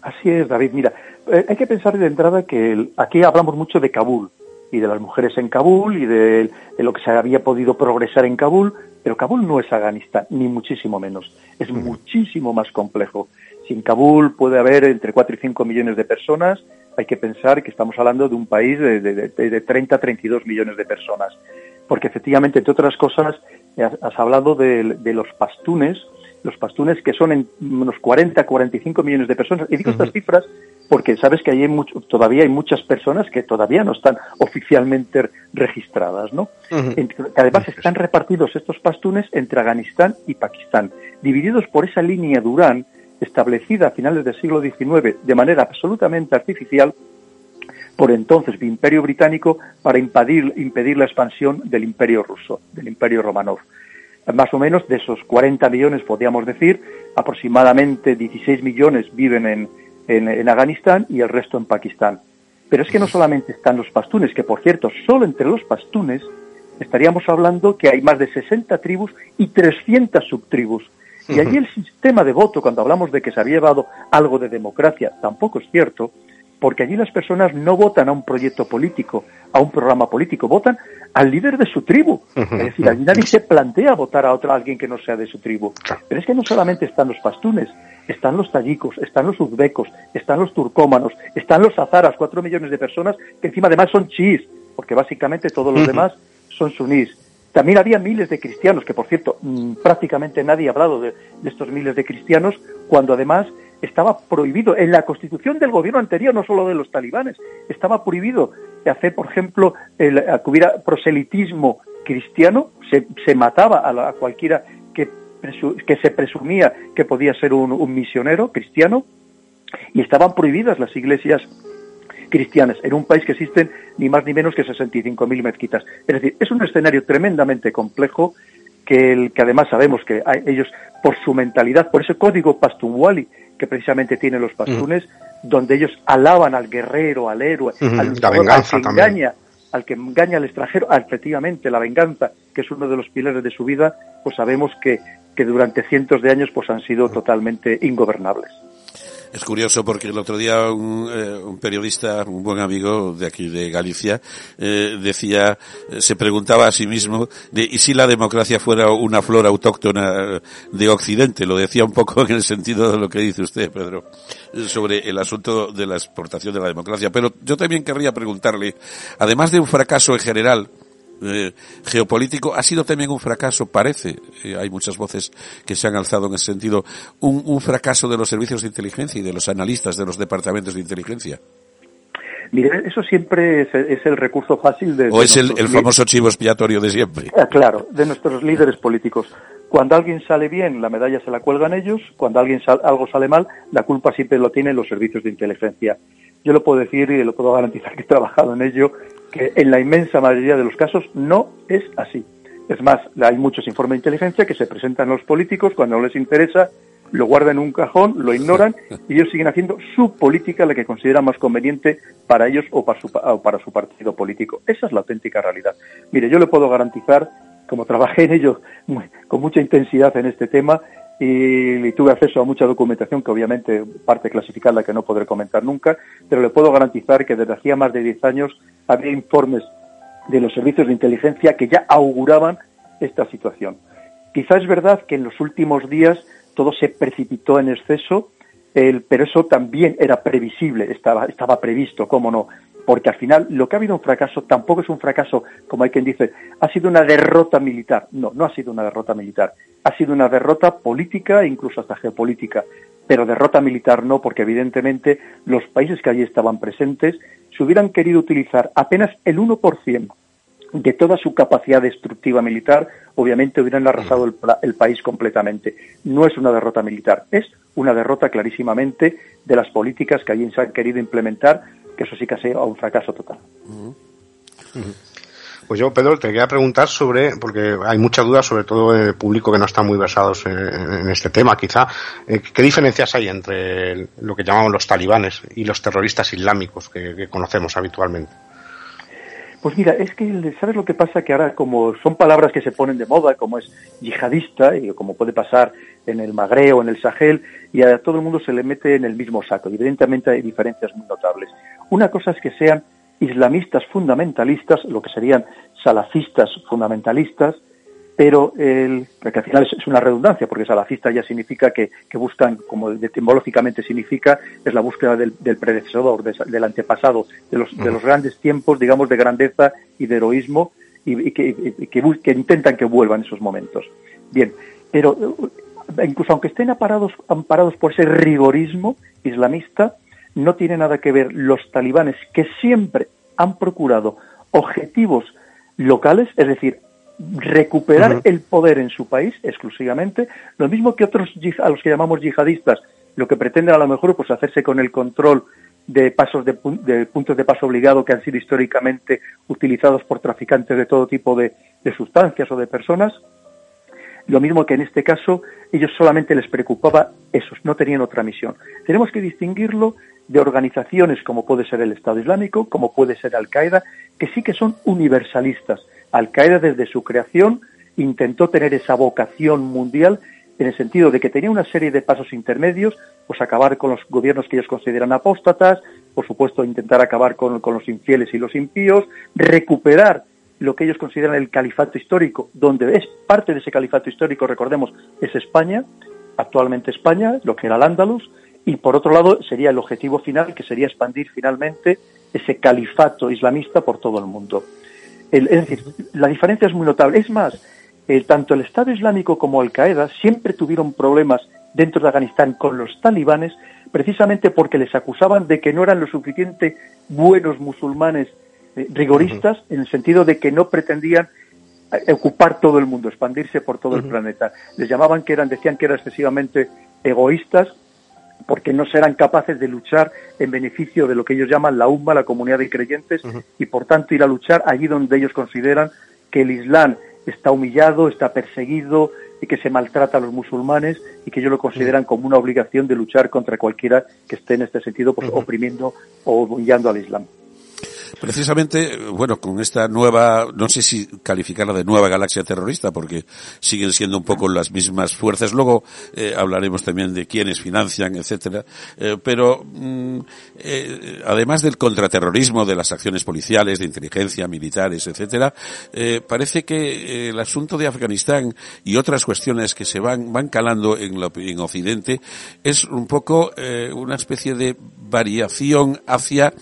Así es, David. Mira, hay que pensar de entrada que aquí hablamos mucho de Kabul y de las mujeres en Kabul y de, lo que se había podido progresar en Kabul, pero Kabul no es Afganistán, ni muchísimo menos. Es muchísimo más complejo. Si en Kabul puede haber entre 4 y 5 millones de personas, hay que pensar que estamos hablando de un país de, de, 30 a 32 millones de personas. Porque efectivamente, entre otras cosas, has, hablado de, los pastunes, los pastunes que son en unos 40 a 45 millones de personas. Y digo estas cifras porque sabes que hay mucho, todavía hay muchas personas que todavía no están oficialmente registradas, ¿no? además están repartidos estos pastunes entre Afganistán y Pakistán, divididos por esa línea Durán establecida a finales del siglo XIX de manera absolutamente artificial por entonces el Imperio Británico para impedir, impedir la expansión del Imperio Ruso, del Imperio Romanov. Más o menos de esos 40 millones, podríamos decir, aproximadamente 16 millones viven en, en, Afganistán y el resto en Pakistán. Pero es que no solamente están los pastunes, que por cierto, solo entre los pastunes estaríamos hablando que hay más de 60 tribus y 300 subtribus. Y allí el sistema de voto, cuando hablamos de que se había llevado algo de democracia, tampoco es cierto, porque allí las personas no votan a un proyecto político, a un programa político, votan al líder de su tribu. Es decir, allí nadie se plantea votar a otro, alguien que no sea de su tribu. Pero es que no solamente están los pastunes, están los tayikos, están los uzbecos, están los turcómanos, están los azaras, cuatro millones de personas que encima además son chiís, porque básicamente todos los demás son sunís. También había miles de cristianos, que por cierto, mm, prácticamente nadie ha hablado de, estos miles de cristianos, cuando además estaba prohibido en la constitución del gobierno anterior, no solo de los talibanes, estaba prohibido hacer, por ejemplo, el, que hubiera proselitismo cristiano, se, se mataba a, a, cualquiera que que se presumía que podía ser un, misionero cristiano y estaban prohibidas las iglesias cristianas, en un país que existen ni más ni menos que 65.000 mezquitas. Es decir, es un escenario tremendamente complejo que, el, que además sabemos que ellos, por su mentalidad, por ese código pastunwali que precisamente tienen los pastunes, donde ellos alaban al guerrero, al héroe, al, que engaña, al que engaña al extranjero, efectivamente la venganza, que es uno de los pilares de su vida, pues sabemos que, que durante cientos de años pues han sido totalmente ingobernables. Es curioso porque el otro día un, eh, periodista, un buen amigo de aquí de Galicia, eh, decía, eh, se preguntaba a sí mismo, de, ¿y si la democracia fuera una flor autóctona de Occidente? Lo decía un poco en el sentido de lo que dice usted, Pedro, sobre el asunto de la exportación de la democracia. Pero yo también querría preguntarle, además de un fracaso en general, eh, geopolítico ha sido también un fracaso, parece, eh, hay muchas voces que se han alzado en ese sentido, un, un, fracaso de los servicios de inteligencia y de los analistas de los departamentos de inteligencia. Mire, eso siempre es, el recurso fácil de... O es el, famoso chivo expiatorio de siempre. Ah, claro, de nuestros líderes políticos. Cuando alguien sale bien, la medalla se la cuelgan ellos. Cuando alguien algo sale mal, la culpa siempre lo tienen los servicios de inteligencia. Yo lo puedo decir y lo puedo garantizar que he trabajado en ello que en la inmensa mayoría de los casos no es así. Es más, hay muchos informes de inteligencia que se presentan a los políticos cuando no les interesa, lo guardan en un cajón, lo ignoran y ellos siguen haciendo su política, la que consideran más conveniente para ellos o para su, para su partido político. Esa es la auténtica realidad. Mire, yo le puedo garantizar, como trabajé en ello con mucha intensidad en este tema, y, tuve acceso a mucha documentación que obviamente parte clasificada que no podré comentar nunca, pero le puedo garantizar que desde hacía más de 10 años había informes de los servicios de inteligencia que ya auguraban esta situación. Quizá es verdad que en los últimos días todo se precipitó en exceso, pero eso también era previsible, estaba, estaba previsto, cómo no porque al final lo que ha habido un fracaso tampoco es un fracaso, como hay quien dice, ha sido una derrota militar. No, no ha sido una derrota militar. Ha sido una derrota política e incluso hasta geopolítica. Pero derrota militar no, porque evidentemente los países que allí estaban presentes, si hubieran querido utilizar apenas el 1% de toda su capacidad destructiva militar, obviamente hubieran arrasado el, país completamente. No es una derrota militar, es una derrota clarísimamente de las políticas que allí se han querido implementar que eso sí que ha sido un fracaso total. Pues yo, Pedro, te quería preguntar sobre, porque hay muchas dudas, sobre todo en el público que no está muy versados en, este tema, quizá. Eh, ¿Qué diferencias hay entre lo que llamamos los talibanes y los terroristas islámicos que, conocemos habitualmente? Pues mira, es que, ¿sabes lo que pasa? Que ahora, como son palabras que se ponen de moda, como es yihadista, y como puede pasar en el Magreo, en el Sahel, y a todo el mundo se le mete en el mismo saco. Evidentemente hay diferencias muy notables. Una cosa es que sean islamistas fundamentalistas, lo que serían salafistas fundamentalistas, pero el, que al final es, una redundancia, porque salafista ya significa que, buscan, como etimológicamente significa, es la búsqueda del, predecesor, del antepasado, de los, de los grandes tiempos, digamos, de grandeza y de heroísmo, y, que, que, intentan que vuelvan esos momentos. Bien, pero incluso aunque estén amparados, amparados por ese rigorismo islamista, no tiene nada que ver los talibanes que siempre han procurado objetivos locales, es decir, recuperar el poder en su país exclusivamente, lo mismo que otros a los que llamamos yihadistas, lo que pretenden a lo mejor pues hacerse con el control de pasos de, puntos de paso obligado que han sido históricamente utilizados por traficantes de todo tipo de sustancias o de personas, lo mismo que en este caso, ellos solamente les preocupaba eso, no tenían otra misión. Tenemos que distinguirlo de organizaciones como puede ser el Estado Islámico, como puede ser Al-Qaeda, que sí que son universalistas. Al-Qaeda desde su creación intentó tener esa vocación mundial en el sentido de que tenía una serie de pasos intermedios, pues acabar con los gobiernos que ellos consideran apóstatas, por supuesto intentar acabar con, los infieles y los impíos, recuperar lo que ellos consideran el califato histórico, donde es parte de ese califato histórico, recordemos, es España, actualmente España, lo que era el Andalus, y por otro lado sería el objetivo final, que sería expandir finalmente ese califato islamista por todo el mundo. Es decir, la diferencia es muy notable. Es más, tanto el Estado Islámico como Al-Qaeda siempre tuvieron problemas dentro de Afganistán con los talibanes, precisamente porque les acusaban de que no eran lo suficiente buenos musulmanes eh, rigoristas en el sentido de que no pretendían eh, ocupar todo el mundo, expandirse por todo el planeta. Les llamaban que eran, decían que eran excesivamente egoístas porque no serán capaces de luchar en beneficio de lo que ellos llaman la UMA, la comunidad de creyentes, y por tanto ir a luchar allí donde ellos consideran que el Islam está humillado, está perseguido y que se maltrata a los musulmanes y que ellos lo consideran como una obligación de luchar contra cualquiera que esté en este sentido pues, oprimiendo o humillando al Islam. Precisamente, bueno, con esta nueva, no sé si calificarla de nueva galaxia terrorista, porque siguen siendo un poco las mismas fuerzas. Luego eh, hablaremos también de quiénes financian, etcétera. Eh, pero mm, eh, además del contraterrorismo, de las acciones policiales, de inteligencia, militares, etcétera, parece que el asunto de Afganistán y otras cuestiones que se van van calando en, en Occidente es un poco una especie de variación hacia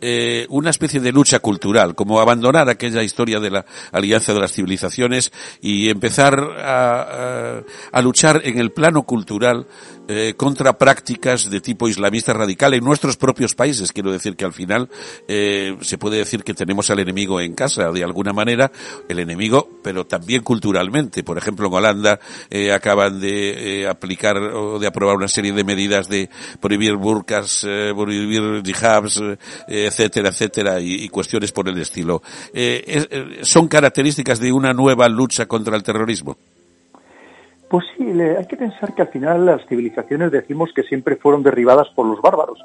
eh, una especie de lucha cultural, como abandonar aquella historia de la alianza de las civilizaciones y empezar a, a luchar en el plano cultural eh, contra prácticas de tipo islamista radical en nuestros propios países. Quiero decir que al final eh, se puede decir que tenemos al enemigo en casa, de alguna manera, el enemigo, pero también culturalmente. Por ejemplo, en Holanda eh, acaban de eh, aplicar o de aprobar una serie de medidas de prohibir burkas, eh, prohibir jihads, etcétera, etcétera, y, cuestiones por el estilo. Es, ¿Son características de una nueva lucha contra el terrorismo? Pues sí, hay que pensar que al final las civilizaciones decimos que siempre fueron derribadas por los bárbaros,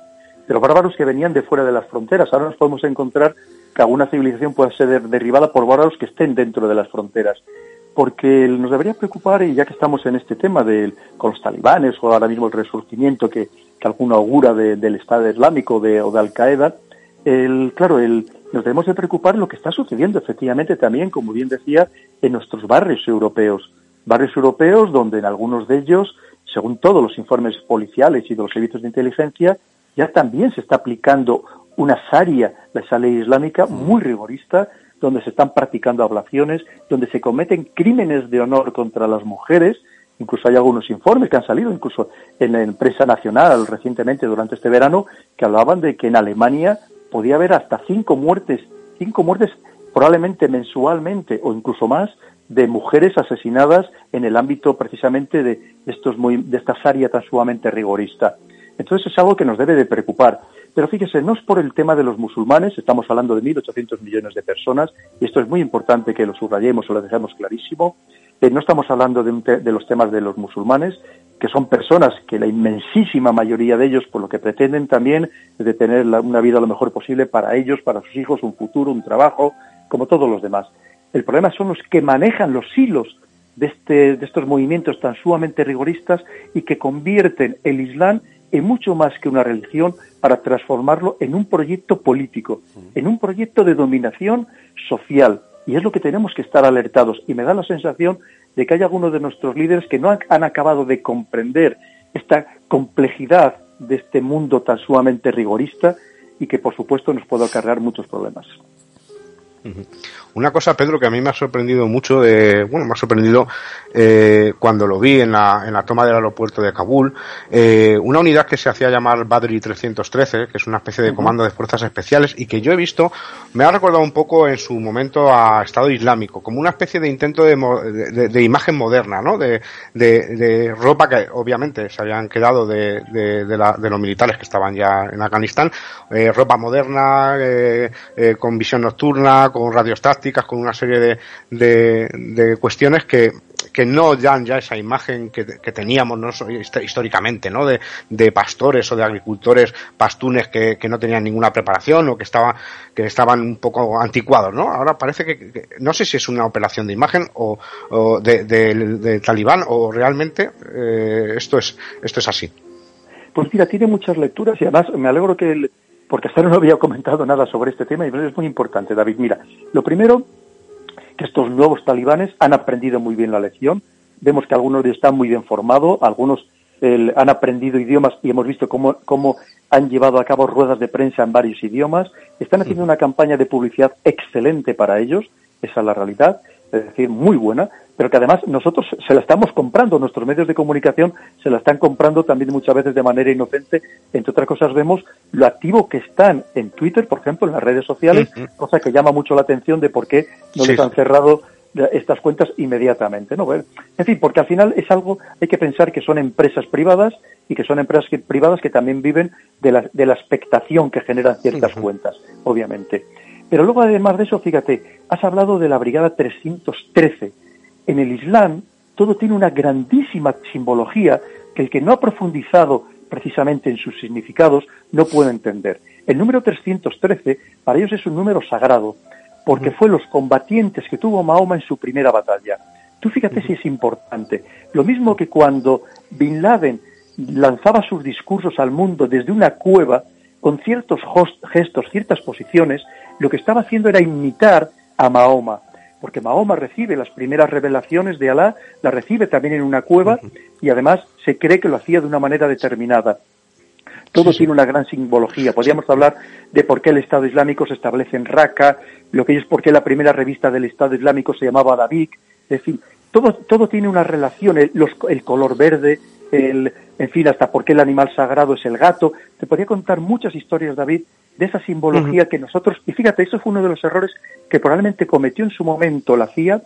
pero bárbaros que venían de fuera de las fronteras. Ahora nos podemos encontrar que alguna civilización pueda ser derribada por bárbaros que estén dentro de las fronteras. Porque nos debería preocupar, y ya que estamos en este tema de, con los talibanes o ahora mismo el resurgimiento que, que alguno augura de, del Estado Islámico de, o de Al Qaeda, el, claro, el, nos debemos de preocupar lo que está sucediendo efectivamente también, como bien decía, en nuestros barrios europeos. Barrios europeos donde en algunos de ellos, según todos los informes policiales y de los servicios de inteligencia, ya también se está aplicando una sharia, esa ley islámica, muy rigorista, donde se están practicando ablaciones, donde se cometen crímenes de honor contra las mujeres, incluso hay algunos informes que han salido, incluso en la empresa nacional recientemente durante este verano, que hablaban de que en Alemania podía haber hasta cinco muertes, cinco muertes probablemente mensualmente o incluso más de mujeres asesinadas en el ámbito precisamente de, estos muy, de esta área tan sumamente rigorista. Entonces es algo que nos debe de preocupar. Pero fíjese, no es por el tema de los musulmanes, estamos hablando de 1.800 millones de personas, y esto es muy importante que lo subrayemos o lo dejemos clarísimo. Eh, no estamos hablando de, de, los temas de los musulmanes, que son personas que la inmensísima mayoría de ellos, por lo que pretenden también, de tener la, una vida lo mejor posible para ellos, para sus hijos, un futuro, un trabajo, como todos los demás. El problema son los que manejan los hilos de, este, de estos movimientos tan sumamente rigoristas y que convierten el Islam en mucho más que una religión para transformarlo en un proyecto político, en un proyecto de dominación social. Y es lo que tenemos que estar alertados. Y me da la sensación de que hay algunos de nuestros líderes que no han acabado de comprender esta complejidad de este mundo tan sumamente rigorista y que, por supuesto, nos puede acarrear muchos problemas. Una cosa, Pedro, que a mí me ha sorprendido mucho, de, bueno, me ha sorprendido eh, cuando lo vi en la, en la toma del aeropuerto de Kabul, eh, una unidad que se hacía llamar Badri 313, que es una especie de comando de fuerzas especiales y que yo he visto, me ha recordado un poco en su momento a Estado Islámico, como una especie de intento de, de, de imagen moderna, ¿no? De, de, ropa que obviamente se habían quedado de, la, de los militares que estaban ya en Afganistán, eh, ropa moderna, eh, eh, con visión nocturna, con radios con una serie de, de, cuestiones que, que no dan ya esa imagen que, que teníamos ¿no? históricamente, ¿no? De, de, pastores o de agricultores pastunes que, que, no tenían ninguna preparación o que, estaba, que estaban un poco anticuados, ¿no? Ahora parece que, no sé si es una operación de imagen o, o de, de, de, talibán o realmente eh, esto, es, esto es así. Pues mira, tiene muchas lecturas y además me alegro que porque hasta ahora no había comentado nada sobre este tema y es muy importante, David. Mira, lo primero, que estos nuevos talibanes han aprendido muy bien la lección. Vemos que algunos de ellos están muy bien formados, algunos eh, han aprendido idiomas y hemos visto cómo, cómo han llevado a cabo ruedas de prensa en varios idiomas. Están haciendo una campaña de publicidad excelente para ellos, esa es la realidad, es decir, muy buena pero que además nosotros se la estamos comprando, nuestros medios de comunicación se la están comprando también muchas veces de manera inocente. Entre otras cosas vemos lo activo que están en Twitter, por ejemplo, en las redes sociales, cosa que llama mucho la atención de por qué no sí. les han cerrado estas cuentas inmediatamente, ¿no? En fin, porque al final es algo, hay que pensar que son empresas privadas y que son empresas privadas que también viven de la, de la expectación que generan ciertas cuentas, obviamente. Pero luego, además de eso, fíjate, has hablado de la Brigada 313. En el Islam, todo tiene una grandísima simbología que el que no ha profundizado precisamente en sus significados no puede entender. El número 313 para ellos es un número sagrado, porque fue los combatientes que tuvo Mahoma en su primera batalla. Tú fíjate si es importante. Lo mismo que cuando Bin Laden lanzaba sus discursos al mundo desde una cueva, con ciertos gestos, ciertas posiciones, lo que estaba haciendo era imitar a Mahoma, porque Mahoma recibe las primeras revelaciones de Alá, las recibe también en una cueva y además se cree que lo hacía de una manera determinada. Todo tiene una gran simbología. Podríamos hablar de por qué el Estado Islámico se establece en Raqqa, lo que es por qué la primera revista del Estado Islámico se llamaba David. Es decir, todo, todo tiene una relación. El, el color verde, el, en fin, hasta por qué el animal sagrado es el gato. Te podría contar muchas historias, David, de esa simbología que nosotros. Y fíjate, eso fue uno de los errores que probablemente cometió en su momento la CIA,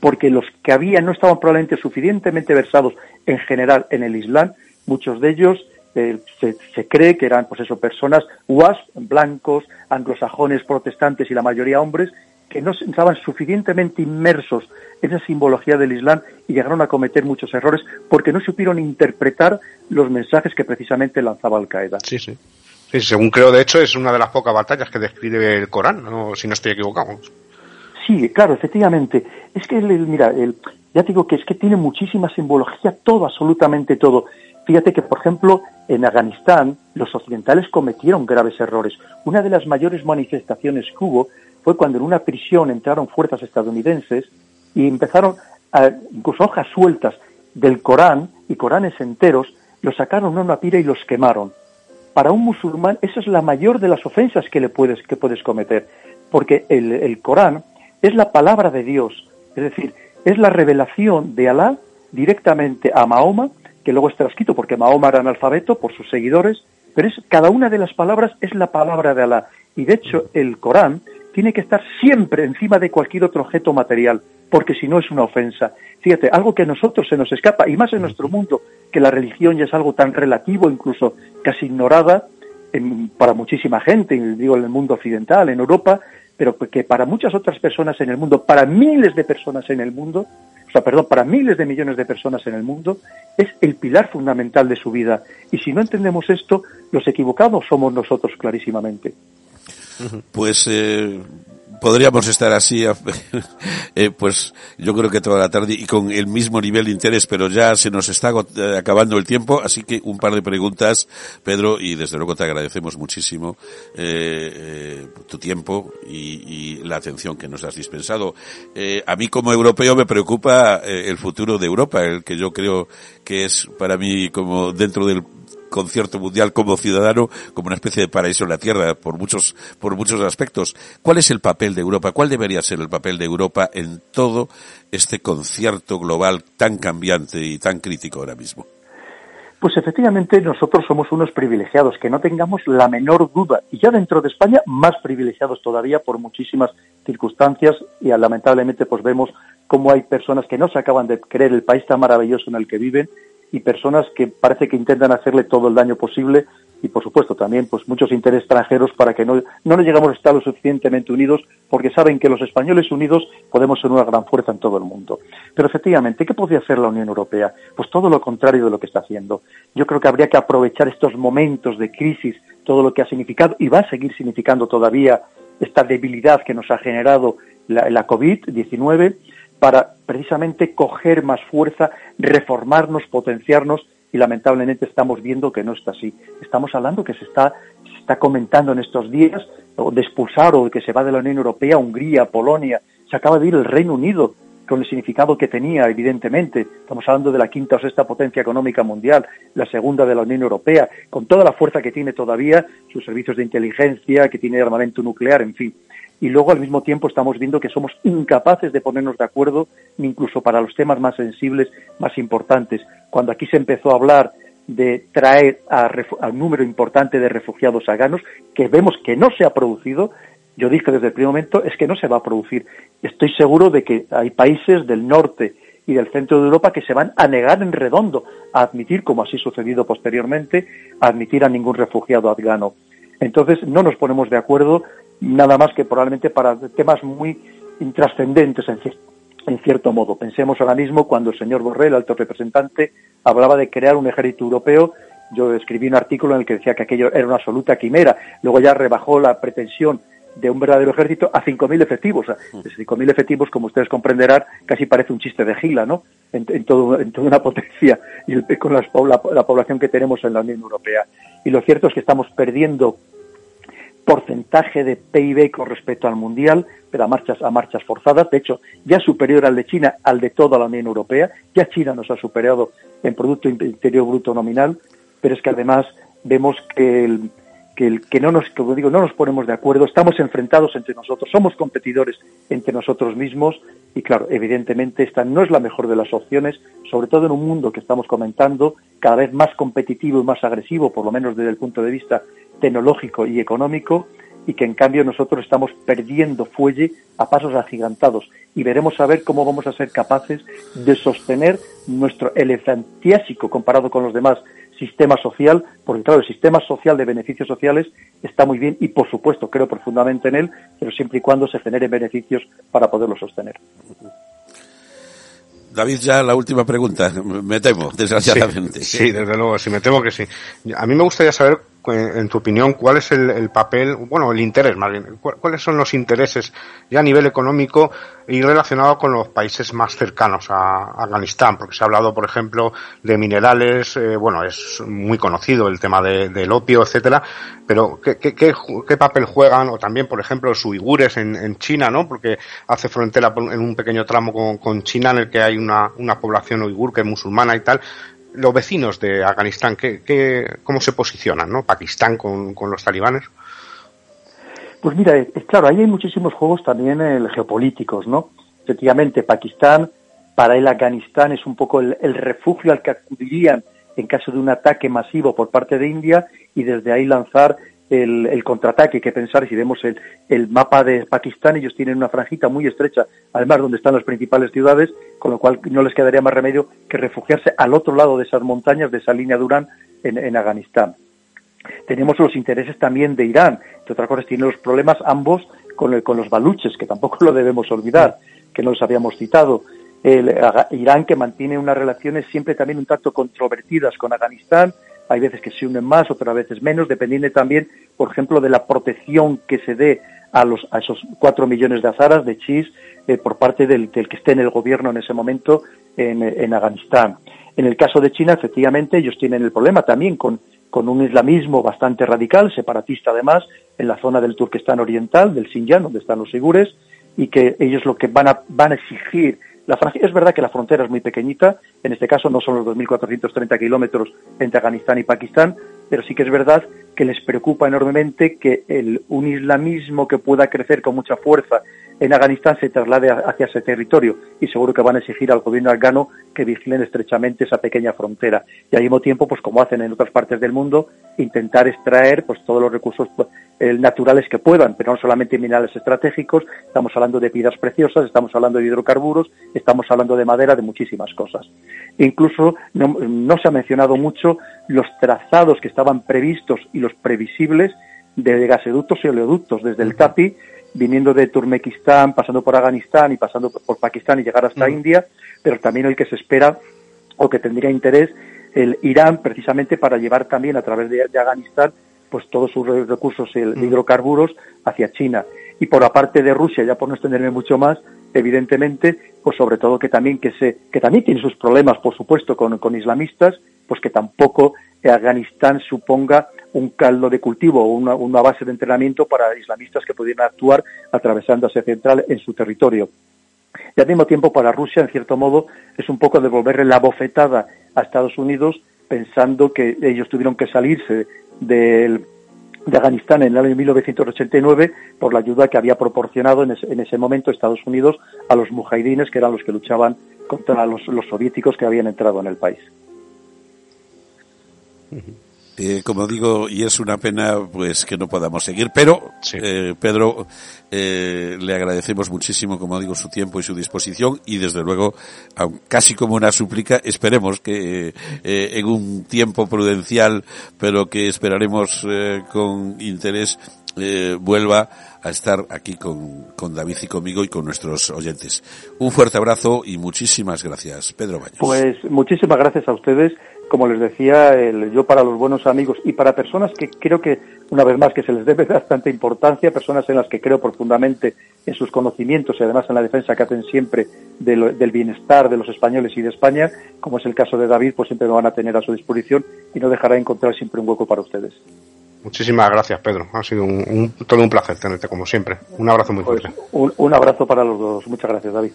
porque los que había no estaban probablemente suficientemente versados en general en el Islam. Muchos de ellos eh, se, cree que eran, pues eso, personas wasp, blancos, anglosajones, protestantes y la mayoría hombres, que no estaban suficientemente inmersos en esa simbología del Islam y llegaron a cometer muchos errores porque no supieron interpretar los mensajes que precisamente lanzaba Al Qaeda. Sí, sí. Sí, según creo, de hecho, es una de las pocas batallas que describe el Corán, si no estoy equivocado. Sí, claro, efectivamente. Es que, mira, el, ya digo que es que tiene muchísima simbología, todo, absolutamente todo. Fíjate que, por ejemplo, en Afganistán los occidentales cometieron graves errores. Una de las mayores manifestaciones que hubo fue cuando en una prisión entraron fuerzas estadounidenses y empezaron, a, incluso hojas sueltas del Corán y Coranes enteros, los sacaron a una pira y los quemaron. Para un musulmán, esa es la mayor de las ofensas que le puedes, que puedes cometer, porque el, el Corán es la palabra de Dios, es decir, es la revelación de Alá directamente a Mahoma que luego es transcrito porque Mahoma era analfabeto por sus seguidores, pero es, cada una de las palabras es la palabra de Alá. Y de hecho, el Corán tiene que estar siempre encima de cualquier otro objeto material, porque si no es una ofensa. Fíjate, algo que a nosotros se nos escapa, y más en nuestro mundo, que la religión ya es algo tan relativo, incluso casi ignorada para muchísima gente, digo en el mundo occidental, en Europa, pero que para muchas otras personas en el mundo, para miles de personas en el mundo, o sea, perdón, para miles de millones de personas en el mundo, es el pilar fundamental de su vida. Y si no entendemos esto, los equivocados somos nosotros clarísimamente. Pues eh, podríamos estar así, eh, pues yo creo que toda la tarde y con el mismo nivel de interés, pero ya se nos está eh, acabando el tiempo, así que un par de preguntas, Pedro, y desde luego te agradecemos muchísimo eh, eh tu tiempo y, y, la atención que nos has dispensado. Eh, a mí como europeo me preocupa el futuro de Europa, el que yo creo que es para mí como dentro del concierto mundial como ciudadano como una especie de paraíso en la tierra por muchos por muchos aspectos. ¿Cuál es el papel de Europa? ¿Cuál debería ser el papel de Europa en todo este concierto global tan cambiante y tan crítico ahora mismo? Pues efectivamente nosotros somos unos privilegiados, que no tengamos la menor duda, y ya dentro de España más privilegiados todavía por muchísimas circunstancias y lamentablemente pues vemos cómo hay personas que no se acaban de creer el país tan maravilloso en el que viven y personas que parece que intentan hacerle todo el daño posible y por supuesto también pues muchos intereses extranjeros para que no, no llegamos a estar lo suficientemente unidos porque saben que los españoles unidos podemos ser una gran fuerza en todo el mundo. Pero efectivamente, ¿qué podría hacer la Unión Europea? Pues todo lo contrario de lo que está haciendo. Yo creo que habría que aprovechar estos momentos de crisis, todo lo que ha significado y va a seguir significando todavía esta debilidad que nos ha generado la, la COVID-19 para precisamente coger más fuerza, reformarnos, potenciarnos y lamentablemente estamos viendo que no está así. Estamos hablando que se está, se está comentando en estos días de expulsar o de que se va de la Unión Europea Hungría, Polonia, se acaba de ir el Reino Unido con el significado que tenía, evidentemente. Estamos hablando de la quinta o sexta potencia económica mundial, la segunda de la Unión Europea, con toda la fuerza que tiene todavía, sus servicios de inteligencia, que tiene armamento nuclear, en fin y luego al mismo tiempo estamos viendo que somos incapaces de ponernos de acuerdo incluso para los temas más sensibles, más importantes. Cuando aquí se empezó a hablar de traer a, un número importante de refugiados afganos, que vemos que no se ha producido, yo dije desde el primer momento es que no se va a producir. Estoy seguro de que hay países del norte y del centro de Europa que se van a negar en redondo a admitir, como así sucedido posteriormente, a admitir a ningún refugiado afgano. Entonces no nos ponemos de acuerdo nada más que probablemente para temas muy intrascendentes en, en cierto modo. Pensemos ahora mismo cuando el señor Borrell, alto representante, hablaba de crear un ejército europeo yo escribí un artículo en el que decía que aquello era una absoluta quimera. Luego ya rebajó la pretensión de un verdadero ejército a 5.000 efectivos. O sea, 5.000 mm. efectivos, como ustedes comprenderán, casi parece un chiste de gila, ¿no? En, todo, en toda una potencia y con la, la, población que tenemos en la Unión Europea. Y lo cierto es que estamos perdiendo porcentaje de PIB con respecto al mundial, pero a marchas, a marchas forzadas. De hecho, ya superior al de China, al de toda la Unión Europea. Ya China nos ha superado en Producto Interior Bruto nominal pero es que además vemos que que no nos, como digo, no nos ponemos de acuerdo, estamos enfrentados entre nosotros, somos competidores entre nosotros mismos y claro, evidentemente esta no es la mejor de las opciones, sobre todo en un mundo que estamos comentando cada vez más competitivo y más agresivo, por lo menos desde el punto de vista tecnológico y económico, y que en cambio nosotros estamos perdiendo fuelle a pasos agigantados y veremos a ver cómo vamos a ser capaces de sostener nuestro elefantiásico comparado con los demás sistema social, porque claro, el sistema social de beneficios sociales está muy bien y por supuesto creo profundamente en él, pero siempre y cuando se generen beneficios para poderlo sostener. David, ya la última pregunta, me temo, desgraciadamente. Sí, desde luego, sí, me temo que sí. A mí me gustaría saber en tu opinión, cuál es el, papel, bueno, el interés más bien, cuáles son los intereses ya a nivel económico y relacionado con los países más cercanos a, Afganistán, porque se ha hablado, por ejemplo, de minerales, eh, bueno, es muy conocido el tema del opio, etcétera, pero ¿qué, qué, papel juegan, o también, por ejemplo, los uigures en, China, ¿no? Porque hace frontera en un pequeño tramo con, con China en el que hay una, una población uigur que es musulmana y tal, los vecinos de Afganistán, ¿qué, cómo se posicionan, ¿no? Pakistán con, los talibanes. Pues mira, es, claro, ahí hay muchísimos juegos también eh, geopolíticos, ¿no? Efectivamente, Pakistán, para el Afganistán es un poco el, refugio al que acudirían en caso de un ataque masivo por parte de India y desde ahí lanzar el, contraataque. Hay que pensar, si vemos el, el, mapa de Pakistán, ellos tienen una franjita muy estrecha, además donde están las principales ciudades, con lo cual no les quedaría más remedio que refugiarse al otro lado de esas montañas, de esa línea Durán, en, en Afganistán. Tenemos los intereses también de Irán, que otras cosas tiene los problemas ambos con, con los baluches, que tampoco lo debemos olvidar, que no los habíamos citado. El, Irán que mantiene unas relaciones siempre también un tanto controvertidas con Afganistán, hay veces que se unen más, otras veces menos, dependiendo también, por ejemplo, de la protección que se dé a, los, a esos cuatro millones de azaras de chis eh, por parte del, que esté en el gobierno en ese momento en, en, Afganistán. En el caso de China, efectivamente, ellos tienen el problema también con, con un islamismo bastante radical, separatista además, en la zona del Turquestán oriental, del Xinjiang, donde están los sigures, y que ellos lo que van a, van a exigir es verdad que la frontera es muy pequeñita, en este caso no son los 2.430 kilómetros entre Afganistán y Pakistán, pero sí que es verdad que les preocupa enormemente que el, un islamismo que pueda crecer con mucha fuerza en Afganistán se traslade hacia ese territorio. Y seguro que van a exigir al gobierno afgano que vigilen estrechamente esa pequeña frontera. Y al mismo tiempo, pues como hacen en otras partes del mundo, intentar extraer pues todos los recursos pues, eh, naturales que puedan, pero no solamente minerales estratégicos, estamos hablando de piedras preciosas, estamos hablando de hidrocarburos, estamos hablando de madera, de muchísimas cosas. incluso no, no se ha mencionado mucho los trazados que estaban previstos y los previsibles de gasoductos y oleoductos desde el TAPI viniendo de Turmequistán, pasando por Afganistán y pasando por Pakistán y llegar hasta India, pero también el que se espera o que tendría interés el Irán precisamente para llevar también a través de, Afganistán pues todos sus recursos de hidrocarburos hacia China. Y por aparte de Rusia, ya por no extenderme mucho más, evidentemente, pues sobre todo que también que se, que también tiene sus problemas, por supuesto, con, con islamistas, pues que tampoco Afganistán suponga un caldo de cultivo o una, base de entrenamiento para islamistas que pudieran actuar atravesando Asia Central en su territorio. Y al mismo tiempo para Rusia, en cierto modo, es un poco devolverle la bofetada a Estados Unidos pensando que ellos tuvieron que salirse de Afganistán en el año 1989 por la ayuda que había proporcionado en ese, momento Estados Unidos a los mujahidines, que eran los que luchaban contra los soviéticos que habían entrado en el país. Eh, como digo, y es una pena pues que no podamos seguir, pero eh, Pedro, eh, le agradecemos muchísimo, como digo, su tiempo y su disposición y desde luego, casi como una súplica, esperemos que en un tiempo prudencial, pero que esperaremos con interés, vuelva a estar aquí con, con David y conmigo y con nuestros oyentes. Un fuerte abrazo y muchísimas gracias, Pedro Baños. Pues muchísimas gracias a ustedes como les decía, el, yo para los buenos amigos y para personas que creo que, una vez más, que se les debe bastante importancia, personas en las que creo profundamente en sus conocimientos y además en la defensa que hacen siempre del bienestar de los españoles y de España, como es el caso de David, pues siempre me van a tener a su disposición y no dejará de encontrar siempre un hueco para ustedes. Muchísimas gracias, Pedro. Ha sido un, todo un placer tenerte, como siempre. Un abrazo muy pues fuerte. un abrazo para los dos. Muchas gracias, David.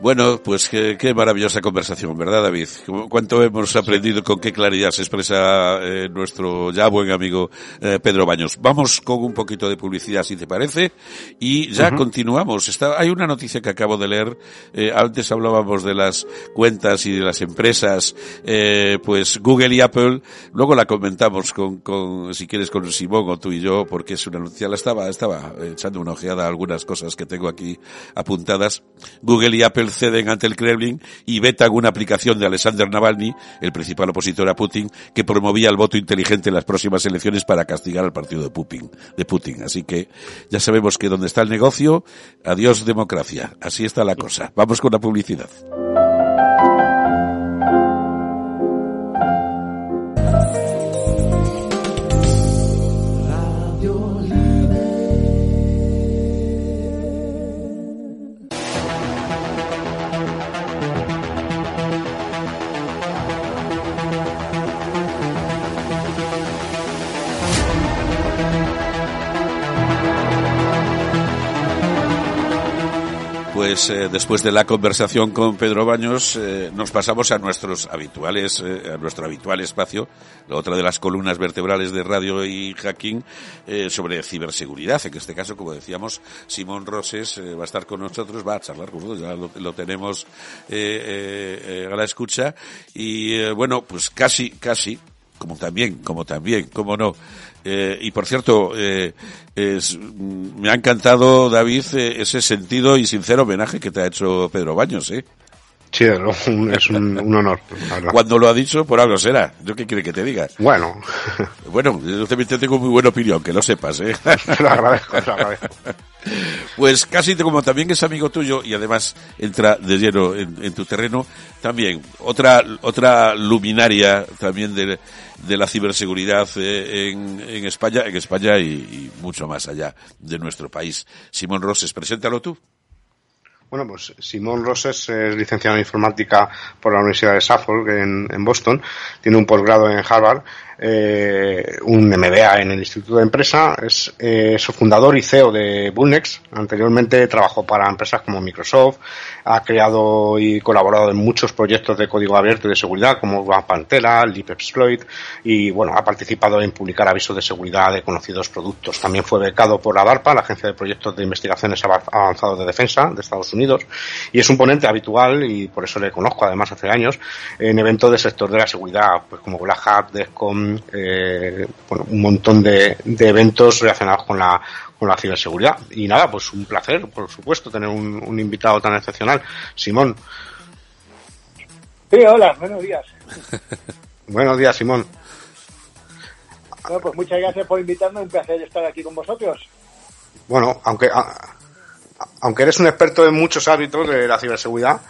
Bueno, pues qué, maravillosa conversación, ¿verdad, David? ¿Cuánto hemos aprendido, con qué claridad se expresa eh, nuestro ya buen amigo eh, Pedro Baños? Vamos con un poquito de publicidad, si te parece, y ya continuamos. Está, hay una noticia que acabo de leer. Eh, antes hablábamos de las cuentas y de las empresas, pues Google y Apple. Luego la comentamos con, con, si quieres, con Simón o tú y yo, porque es una noticia. La estaba, estaba echando una ojeada a algunas cosas que tengo aquí apuntadas. Google y Apple ceden ante el Kremlin y vetan una aplicación de Alexander Navalny, el principal opositor a Putin, que promovía el voto inteligente en las próximas elecciones para castigar al partido de Putin. De Putin. Así que ya sabemos que donde está el negocio, adiós democracia. Así está la cosa. Vamos con la publicidad. Pues eh, después de la conversación con Pedro Baños, eh, nos pasamos a nuestros habituales, eh, a nuestro habitual espacio, la otra de las columnas vertebrales de radio y hacking, sobre ciberseguridad. En este caso, como decíamos, Simón Roses va a estar con nosotros, va a charlar con nosotros, ya lo, tenemos a la escucha. Y bueno, pues casi, casi, como también, como también, como no, eh, y por cierto, eh, me ha encantado, David, eh, ese sentido y sincero homenaje que te ha hecho Pedro Baños, ¿eh? Sí, es un, honor. Cuando lo ha dicho, por algo será. ¿Yo qué quiere que te diga? Bueno. Bueno, yo también tengo muy buena opinión, que lo sepas, ¿eh? lo agradezco, lo agradezco. Pues casi como también es amigo tuyo y además entra de lleno en, tu terreno, también otra otra luminaria también de, de la ciberseguridad eh, en, en, España, en España y, y, mucho más allá de nuestro país. Simón Roses, preséntalo tú. Bueno, pues Simón Roses es licenciado en informática por la Universidad de Suffolk en, en Boston, tiene un posgrado en Harvard eh, un MBA en el Instituto de Empresa, es, eh, su fundador y CEO de Bullnex. Anteriormente trabajó para empresas como Microsoft, ha creado y colaborado en muchos proyectos de código abierto y de seguridad como Pantera, Leap Exploit y bueno, ha participado en publicar avisos de seguridad de conocidos productos. También fue becado por ADARPA, la Agencia de Proyectos de Investigaciones Avanzados de Defensa de Estados Unidos, y es un ponente habitual y por eso le conozco además hace años en eventos del sector de la seguridad, pues como Black Hat, DEFCON, eh, un montón de, eventos relacionados con la, con la ciberseguridad. Y nada, pues un placer, por supuesto, tener un, invitado tan excepcional. Simón. Sí, hola, buenos días. buenos días, Simón. Bueno, pues muchas gracias por invitarme, un placer estar aquí con vosotros. Bueno, aunque, aunque eres un experto en muchos hábitos de la ciberseguridad,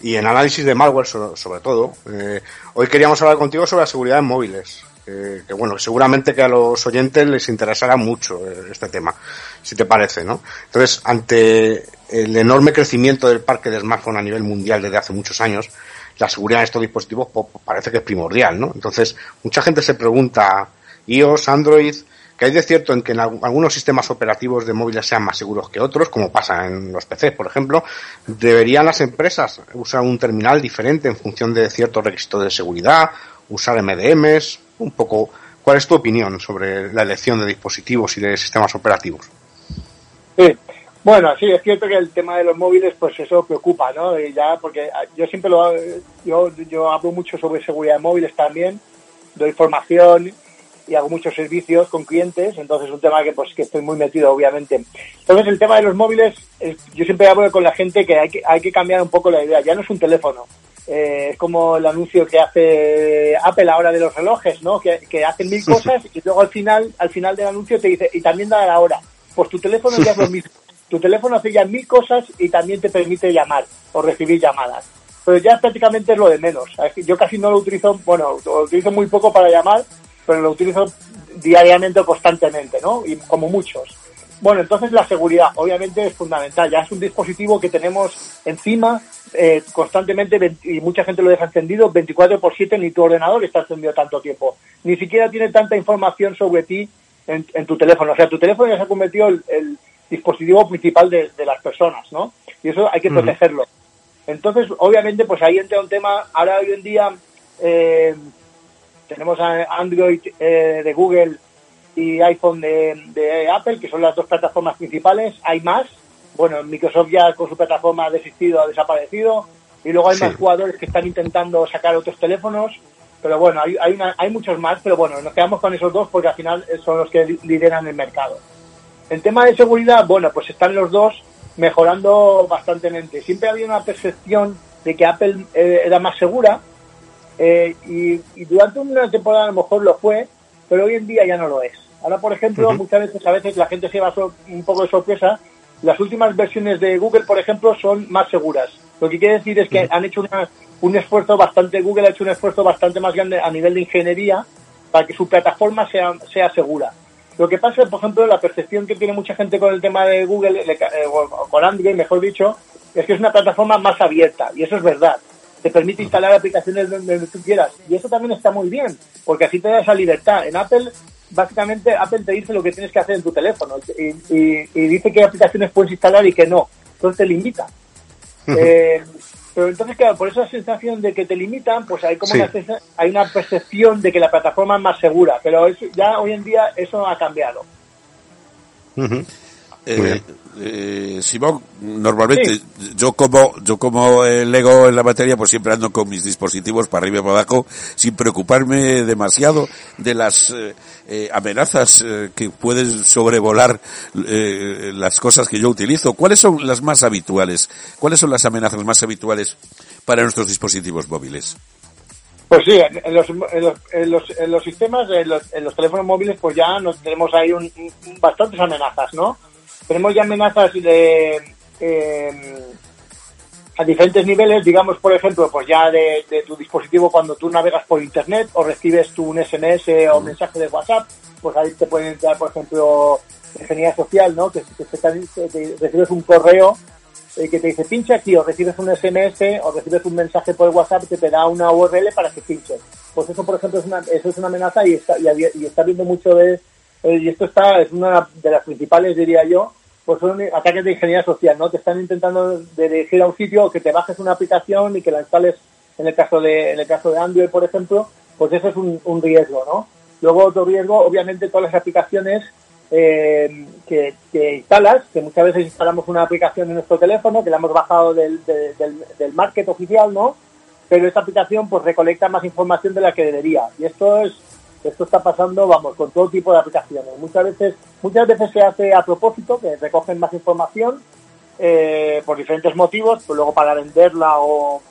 y en análisis de malware sobre, todo. Eh, hoy queríamos hablar contigo sobre la seguridad en móviles que bueno, seguramente que a los oyentes les interesará mucho eh, este tema, si te parece, ¿no? Entonces, ante el enorme crecimiento del parque de smartphone a nivel mundial desde hace muchos años, la seguridad de estos dispositivos parece que es primordial, ¿no? Entonces, mucha gente se pregunta, iOS, Android, ¿qué hay de cierto en que en algunos sistemas operativos de móviles sean más seguros que otros, como pasa en los PCs, por ejemplo, ¿deberían las empresas usar un terminal diferente en función de ciertos requisitos de seguridad, usar MDMs, un poco cuál es tu opinión sobre la elección de dispositivos y de sistemas operativos. Sí. Bueno, sí, es cierto que el tema de los móviles, pues eso preocupa, ¿no? ya, porque yo siempre lo, yo, yo hablo mucho sobre seguridad de móviles también, doy formación y hago muchos servicios con clientes, entonces es un tema que pues que estoy muy metido obviamente. Entonces el tema de los móviles, yo siempre hablo con la gente que hay, que hay que cambiar un poco la idea, ya no es un teléfono, eh, es como el anuncio que hace Apple ahora de los relojes, ¿no? Que, que hacen mil cosas y luego al final, al final del anuncio te dice, y también da la hora. Pues tu teléfono ya es lo mismo. Tu teléfono hace ya mil cosas y también te permite llamar o recibir llamadas. Pero ya prácticamente es lo de menos. Yo casi no lo utilizo, bueno, lo utilizo muy poco para llamar, pero lo utilizo diariamente o constantemente, ¿no? Y como muchos. Bueno, entonces la seguridad obviamente es fundamental. Ya es un dispositivo que tenemos encima eh, constantemente y mucha gente lo deja encendido 24 por 7 ni tu ordenador está encendido tanto tiempo. Ni siquiera tiene tanta información sobre ti en, tu teléfono. O sea, tu teléfono ya se ha convertido el, el dispositivo principal de, las personas, ¿no? Y eso hay que protegerlo. Entonces, obviamente, pues ahí entra un tema. Ahora, hoy en día, eh, tenemos Android eh, de Google y iPhone de, Apple, que son las dos plataformas principales. Hay más. Bueno, Microsoft ya con su plataforma ha desistido, ha desaparecido. Y luego hay más jugadores que están intentando sacar otros teléfonos. Pero bueno, hay, hay, hay muchos más, pero bueno, nos quedamos con esos dos porque al final son los que lideran el mercado. En tema de seguridad, bueno, pues están los dos mejorando bastantemente. Siempre había una percepción de que Apple eh, era más segura eh, y, durante una temporada a lo mejor lo fue, pero hoy en día ya no lo es. Ahora, por ejemplo, muchas veces a veces la gente se va un poco de sorpresa. Las últimas versiones de Google, por ejemplo, son más seguras. Lo que quiere decir es que han hecho un esfuerzo bastante, Google ha hecho un esfuerzo bastante más grande a nivel de ingeniería para que su plataforma sea, sea segura. Lo que pasa, por ejemplo, la percepción que tiene mucha gente con el tema de Google, eh, o con Android, mejor dicho, es que es una plataforma más abierta, y eso es verdad. Te permite instalar aplicaciones donde, tú quieras, y eso también está muy bien, porque así te da esa libertad. En Apple, básicamente, Apple te dice lo que tienes que hacer en tu teléfono, y, dice qué aplicaciones puedes instalar y qué no. Entonces te limita. Eh, pero entonces, claro, por esa sensación de que te limitan, pues hay como una, hay una percepción de que la plataforma es más segura, pero ya hoy en día eso ha cambiado. Eh, eh, Simón, normalmente yo como yo como lego en la materia, pues siempre ando con mis dispositivos para arriba y para abajo, sin preocuparme demasiado de las eh, eh amenazas eh, que pueden sobrevolar eh, las cosas que yo utilizo. ¿Cuáles son las más habituales? ¿Cuáles son las amenazas más habituales para nuestros dispositivos móviles? Pues sí, en los, en los, en los, en los sistemas, en los, en los, teléfonos móviles, pues ya nos tenemos ahí un, bastantes amenazas, ¿no? Tenemos ya amenazas de eh, a diferentes niveles, digamos, por ejemplo, pues ya de, tu dispositivo cuando tú navegas por internet o recibes tú un SMS o mensaje de WhatsApp, pues ahí te pueden entrar, por ejemplo, ingeniería social, ¿no? Que, recibes un correo eh, que te dice pincha aquí o recibes un SMS o recibes un mensaje por WhatsApp que te da una URL para que pinches. Pues eso, por ejemplo, es una, eso es una amenaza y está, y está viendo mucho de y esto está es una de las principales, diría yo, pues son ataques de ingeniería social, ¿no? Te están intentando dirigir a un sitio que te bajes una aplicación y que la instales en el caso de, en el caso de Android, por ejemplo, pues eso es un, riesgo, ¿no? Luego otro riesgo, obviamente, todas las aplicaciones eh, que, instalas, que muchas veces instalamos una aplicación en nuestro teléfono, que la hemos bajado del, del, del market oficial, ¿no? Pero esta aplicación pues recolecta más información de la que debería. Y esto es esto está pasando, vamos, con todo tipo de aplicaciones. Muchas veces, muchas veces se hace a propósito, que recogen más información eh, por diferentes motivos, pues luego para venderla o,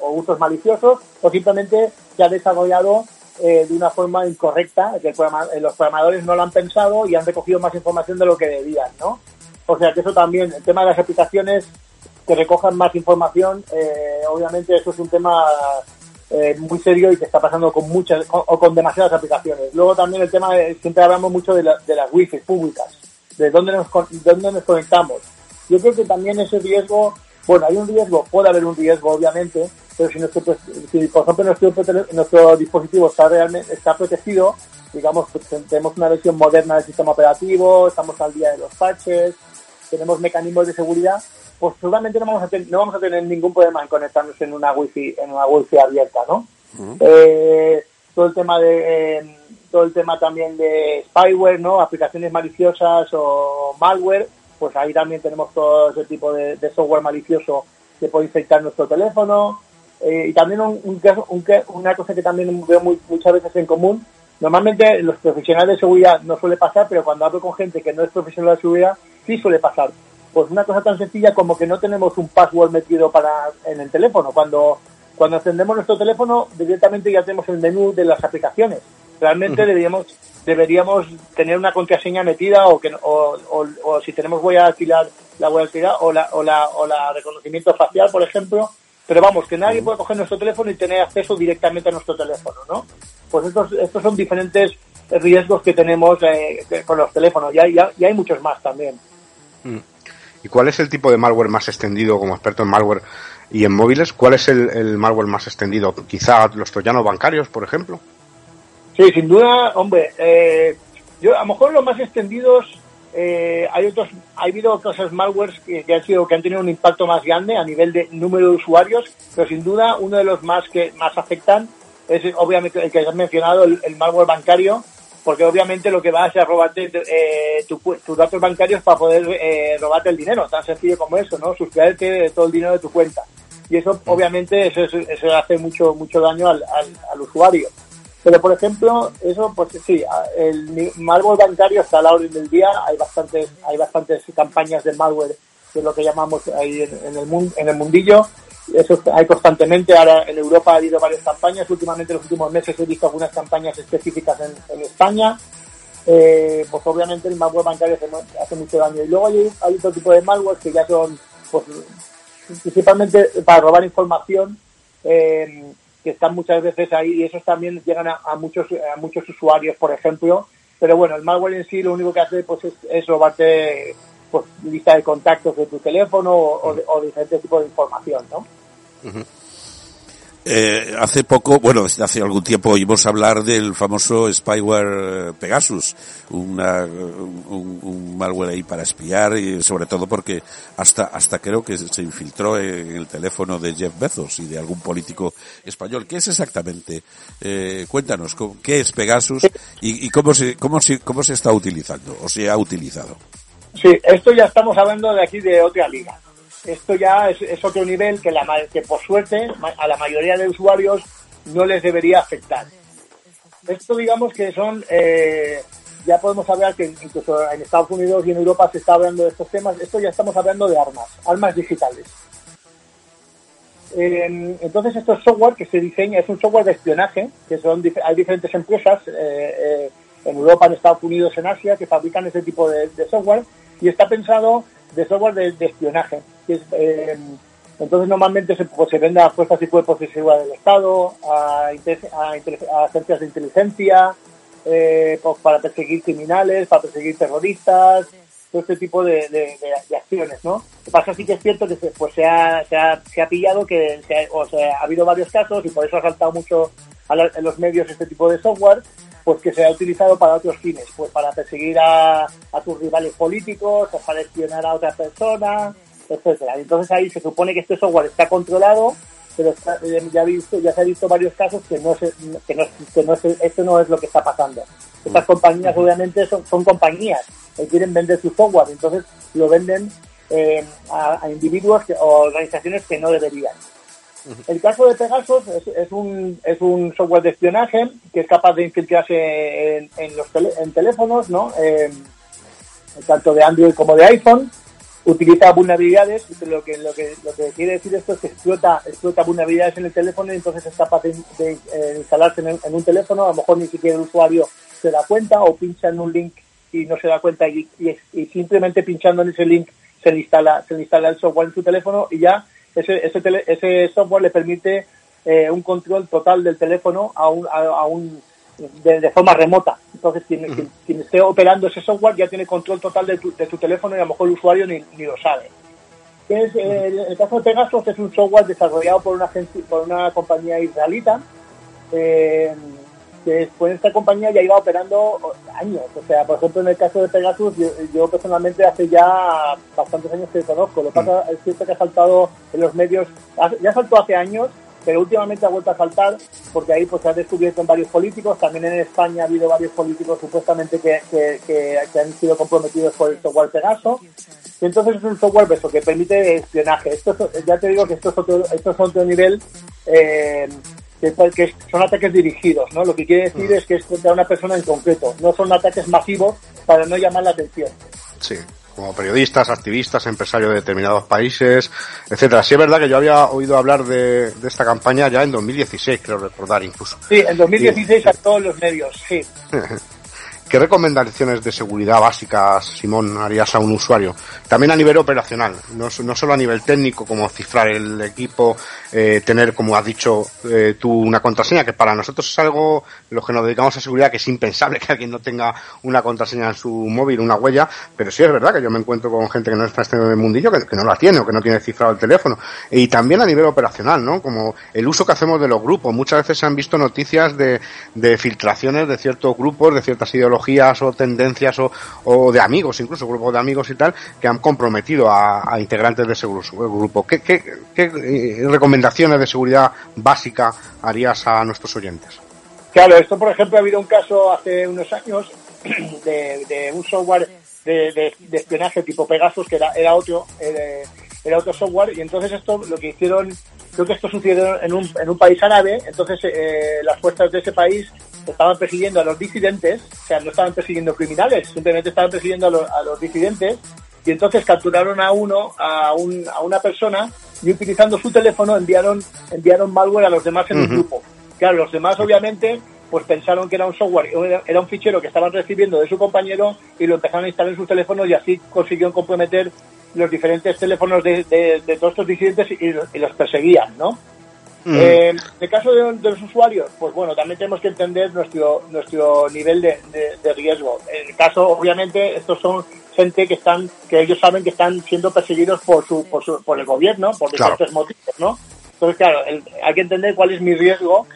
usos maliciosos, o simplemente se ha desarrollado eh, de una forma incorrecta, que eh, los programadores no lo han pensado y han recogido más información de lo que debían, ¿no? O sea que eso también, el tema de las aplicaciones que recojan más información, obviamente eso es un tema eh, muy serio y que está pasando con muchas o con demasiadas aplicaciones. Luego también el tema, de, siempre hablamos mucho de, de las wifi públicas, de dónde nos, dónde nos conectamos. Yo creo que también ese riesgo, bueno, hay un riesgo, puede haber un riesgo obviamente, pero si, nuestro, si por ejemplo nuestro, nuestro dispositivo está realmente está protegido, digamos, pues, tenemos una versión moderna del sistema operativo, estamos al día de los patches, tenemos mecanismos de seguridad, pues seguramente no vamos a tener, no vamos a tener ningún problema en conectarnos en una wifi en una wifi abierta no eh, todo el tema de eh, todo el tema también de spyware no aplicaciones maliciosas o malware pues ahí también tenemos todo ese tipo de, software malicioso que puede infectar nuestro teléfono. Eh, y también un, un, una cosa que también veo muy, muchas veces en común Normalmente los profesionales de seguridad no suele pasar, pero cuando hablo con gente que no es profesional de seguridad, sí suele pasar. Pues una cosa tan sencilla como que no tenemos un password metido para en el teléfono. Cuando, cuando encendemos nuestro teléfono, directamente ya tenemos el menú de las aplicaciones. Realmente deberíamos, deberíamos tener una contraseña metida o que o, o, si tenemos huella dactilar, la huella dactilar o la, o la, o la reconocimiento facial, por ejemplo, pero vamos, que nadie puede coger nuestro teléfono y tener acceso directamente a nuestro teléfono, ¿no? Pues estos, estos son diferentes riesgos que tenemos eh, con los teléfonos y hay, hay muchos más también. Mm. ¿Y cuál es el tipo de malware más extendido como experto en malware y en móviles? ¿Cuál es el, malware más extendido? Quizá los troyanos bancarios, por ejemplo. Sí, sin duda, hombre. Eh, yo a lo mejor los más extendidos eh, hay otros, ha habido cosas malwares que, han sido, que han tenido un impacto más grande a nivel de número de usuarios, pero sin duda uno de los más que más afectan es obviamente el que has mencionado, el, malware bancario, porque obviamente lo que va a hacer robarte eh, tus datos bancarios para poder eh, robarte el dinero, tan sencillo como eso, ¿no? Sustraerte todo el dinero de tu cuenta. Y eso, mm. obviamente, eso, eso hace mucho mucho daño al, al usuario. Pero, por ejemplo, eso, pues sí, el malware bancario está a la orden del día. Hay bastantes, hay bastantes campañas de malware, que es lo que llamamos ahí en, el, en el mundillo. Eso hay constantemente. Ahora en Europa ha habido varias campañas. Últimamente, en los últimos meses, he visto algunas campañas específicas en, España. Eh, pues obviamente el malware bancario hace, mucho daño. Y luego hay, otro tipo de malware que ya son, pues, principalmente para robar información. Eh, que están muchas veces ahí y esos también llegan a, muchos a muchos usuarios, por ejemplo. Pero bueno, el malware en sí lo único que hace pues es, robarte pues, lista de contactos de tu teléfono o, o, diferentes tipos de información, ¿no? Eh, hace poco, bueno, desde hace algún tiempo oímos hablar del famoso spyware Pegasus, una, un, un, malware ahí para espiar y sobre todo porque hasta, hasta creo que se infiltró en el teléfono de Jeff Bezos y de algún político español. ¿Qué es exactamente? Eh, cuéntanos, ¿qué es Pegasus y, y cómo se, cómo se, cómo se está utilizando o se ha utilizado? Sí, esto ya estamos hablando de aquí de otra liga esto ya es, otro nivel que, la, que por suerte a la mayoría de usuarios no les debería afectar. Esto digamos que son, eh, ya podemos hablar que incluso en Estados Unidos y en Europa se está hablando de estos temas, esto ya estamos hablando de armas, armas digitales. entonces esto es software que se diseña, es un software de espionaje, que son hay diferentes empresas eh, eh, en Europa, en Estados Unidos, en Asia, que fabrican ese tipo de software y está pensado de software de, espionaje. Eh, entonces normalmente se, pues, se vende a fuerzas y cuerpos de seguridad del Estado, a, a, agencias de inteligencia, eh, pues, para perseguir criminales, para perseguir terroristas, todo este tipo de, de, acciones, ¿no? Lo que pasa sí que es cierto que se, pues se ha, se ha, se ha pillado que o sea, ha habido varios casos y por eso ha saltado mucho en los medios este tipo de software pues que se ha utilizado para otros fines, pues para perseguir a, tus rivales políticos, o para espionar a otra persona, etcétera. Entonces ahí se supone que este software está controlado, pero eh, ya, visto, ya se ha visto varios casos que no que no, que no esto no es lo que está pasando. Estas compañías obviamente son, son compañías que quieren vender su software, entonces lo venden eh, a, a, individuos o organizaciones que no deberían. El caso de Pegasus es, un, es un software de espionaje que es capaz de infiltrarse en, en los en teléfonos, ¿no? tanto de Android como de iPhone. Utiliza vulnerabilidades, lo que, lo que, lo que quiere decir esto es que explota, explota vulnerabilidades en el teléfono y entonces es capaz de, eh, instalarse en, un teléfono, a lo mejor ni siquiera el usuario se da cuenta o pincha en un link y no se da cuenta y, y, simplemente pinchando en ese link se le instala, se le instala el software en su teléfono y ya ese, ese, ese software le permite eh, un control total del teléfono a un, a, un de, forma remota. Entonces, quien, quien, esté operando ese software ya tiene control total de tu, de tu teléfono y a lo mejor el usuario ni, ni lo sabe. Es, el, caso de Pegasus es un software desarrollado por una, por una compañía israelita. Eh, que pues esta compañía ya iba operando años. O sea, por ejemplo, en el caso de Pegasus, yo, personalmente hace ya bastantes años que conozco. Lo que pasa es cierto que ha saltado en los medios, ya saltó hace años, pero últimamente ha vuelto a saltar porque ahí pues se ha descubierto en varios políticos. También en España ha habido varios políticos supuestamente que, que, han sido comprometidos por el software Pegaso. Y entonces es un software eso, que permite espionaje. Esto ya te digo que esto es otro, esto es otro nivel. Eh, que, son ataques dirigidos, ¿no? Lo que quiere decir es que es contra una persona en concreto, no son ataques masivos para no llamar la atención. Sí, como periodistas, activistas, empresarios de determinados países, etcétera. Sí es verdad que yo había oído hablar de, esta campaña ya en 2016, creo recordar incluso. Sí, en 2016 a todos los medios, sí. ¿Qué recomendaciones de seguridad básicas, Simón, harías a un usuario? También a nivel operacional, no, solo a nivel técnico, como cifrar el equipo, eh, tener, como has dicho eh, tú, una contraseña, que para nosotros es algo, los que nos dedicamos a seguridad, que es impensable que alguien no tenga una contraseña en su móvil, una huella, pero sí es verdad que yo me encuentro con gente que no está en el mundillo, que, no la tiene o que no tiene cifrado el teléfono. Y también a nivel operacional, ¿no? Como el uso que hacemos de los grupos. Muchas veces se han visto noticias de filtraciones de ciertos grupos, de ciertas ideologías o tendencias o, de amigos, incluso grupos de amigos y tal, que han comprometido a, integrantes de ese grupo. ¿Qué, eh, recomendaciones de seguridad básica harías a nuestros oyentes? Claro, esto por ejemplo ha habido un caso hace unos años de, un software de, espionaje tipo Pegasus que era, era otro era otro software y entonces esto lo que hicieron creo que esto sucedió en un, en un país árabe entonces eh, las fuerzas de ese país estaban persiguiendo a los disidentes, o sea, no estaban persiguiendo criminales, simplemente estaban persiguiendo a los, disidentes y entonces capturaron a uno, a, un, a una persona y utilizando su teléfono enviaron, enviaron malware a los demás en el grupo. Claro, los demás obviamente pues pensaron que era un software, era un fichero que estaban recibiendo de su compañero y lo empezaron a instalar en sus teléfonos y así consiguieron comprometer los diferentes teléfonos de, de, todos estos disidentes y, y los perseguían, ¿no? Eh, en el caso de, los usuarios, pues bueno, también tenemos que entender nuestro nuestro nivel de, riesgo. En el caso, obviamente, estos son gente que están, que ellos saben que están siendo perseguidos por su, por, su, por el gobierno, por diferentes motivos, ¿no? Entonces, claro, hay que entender cuál es mi riesgo,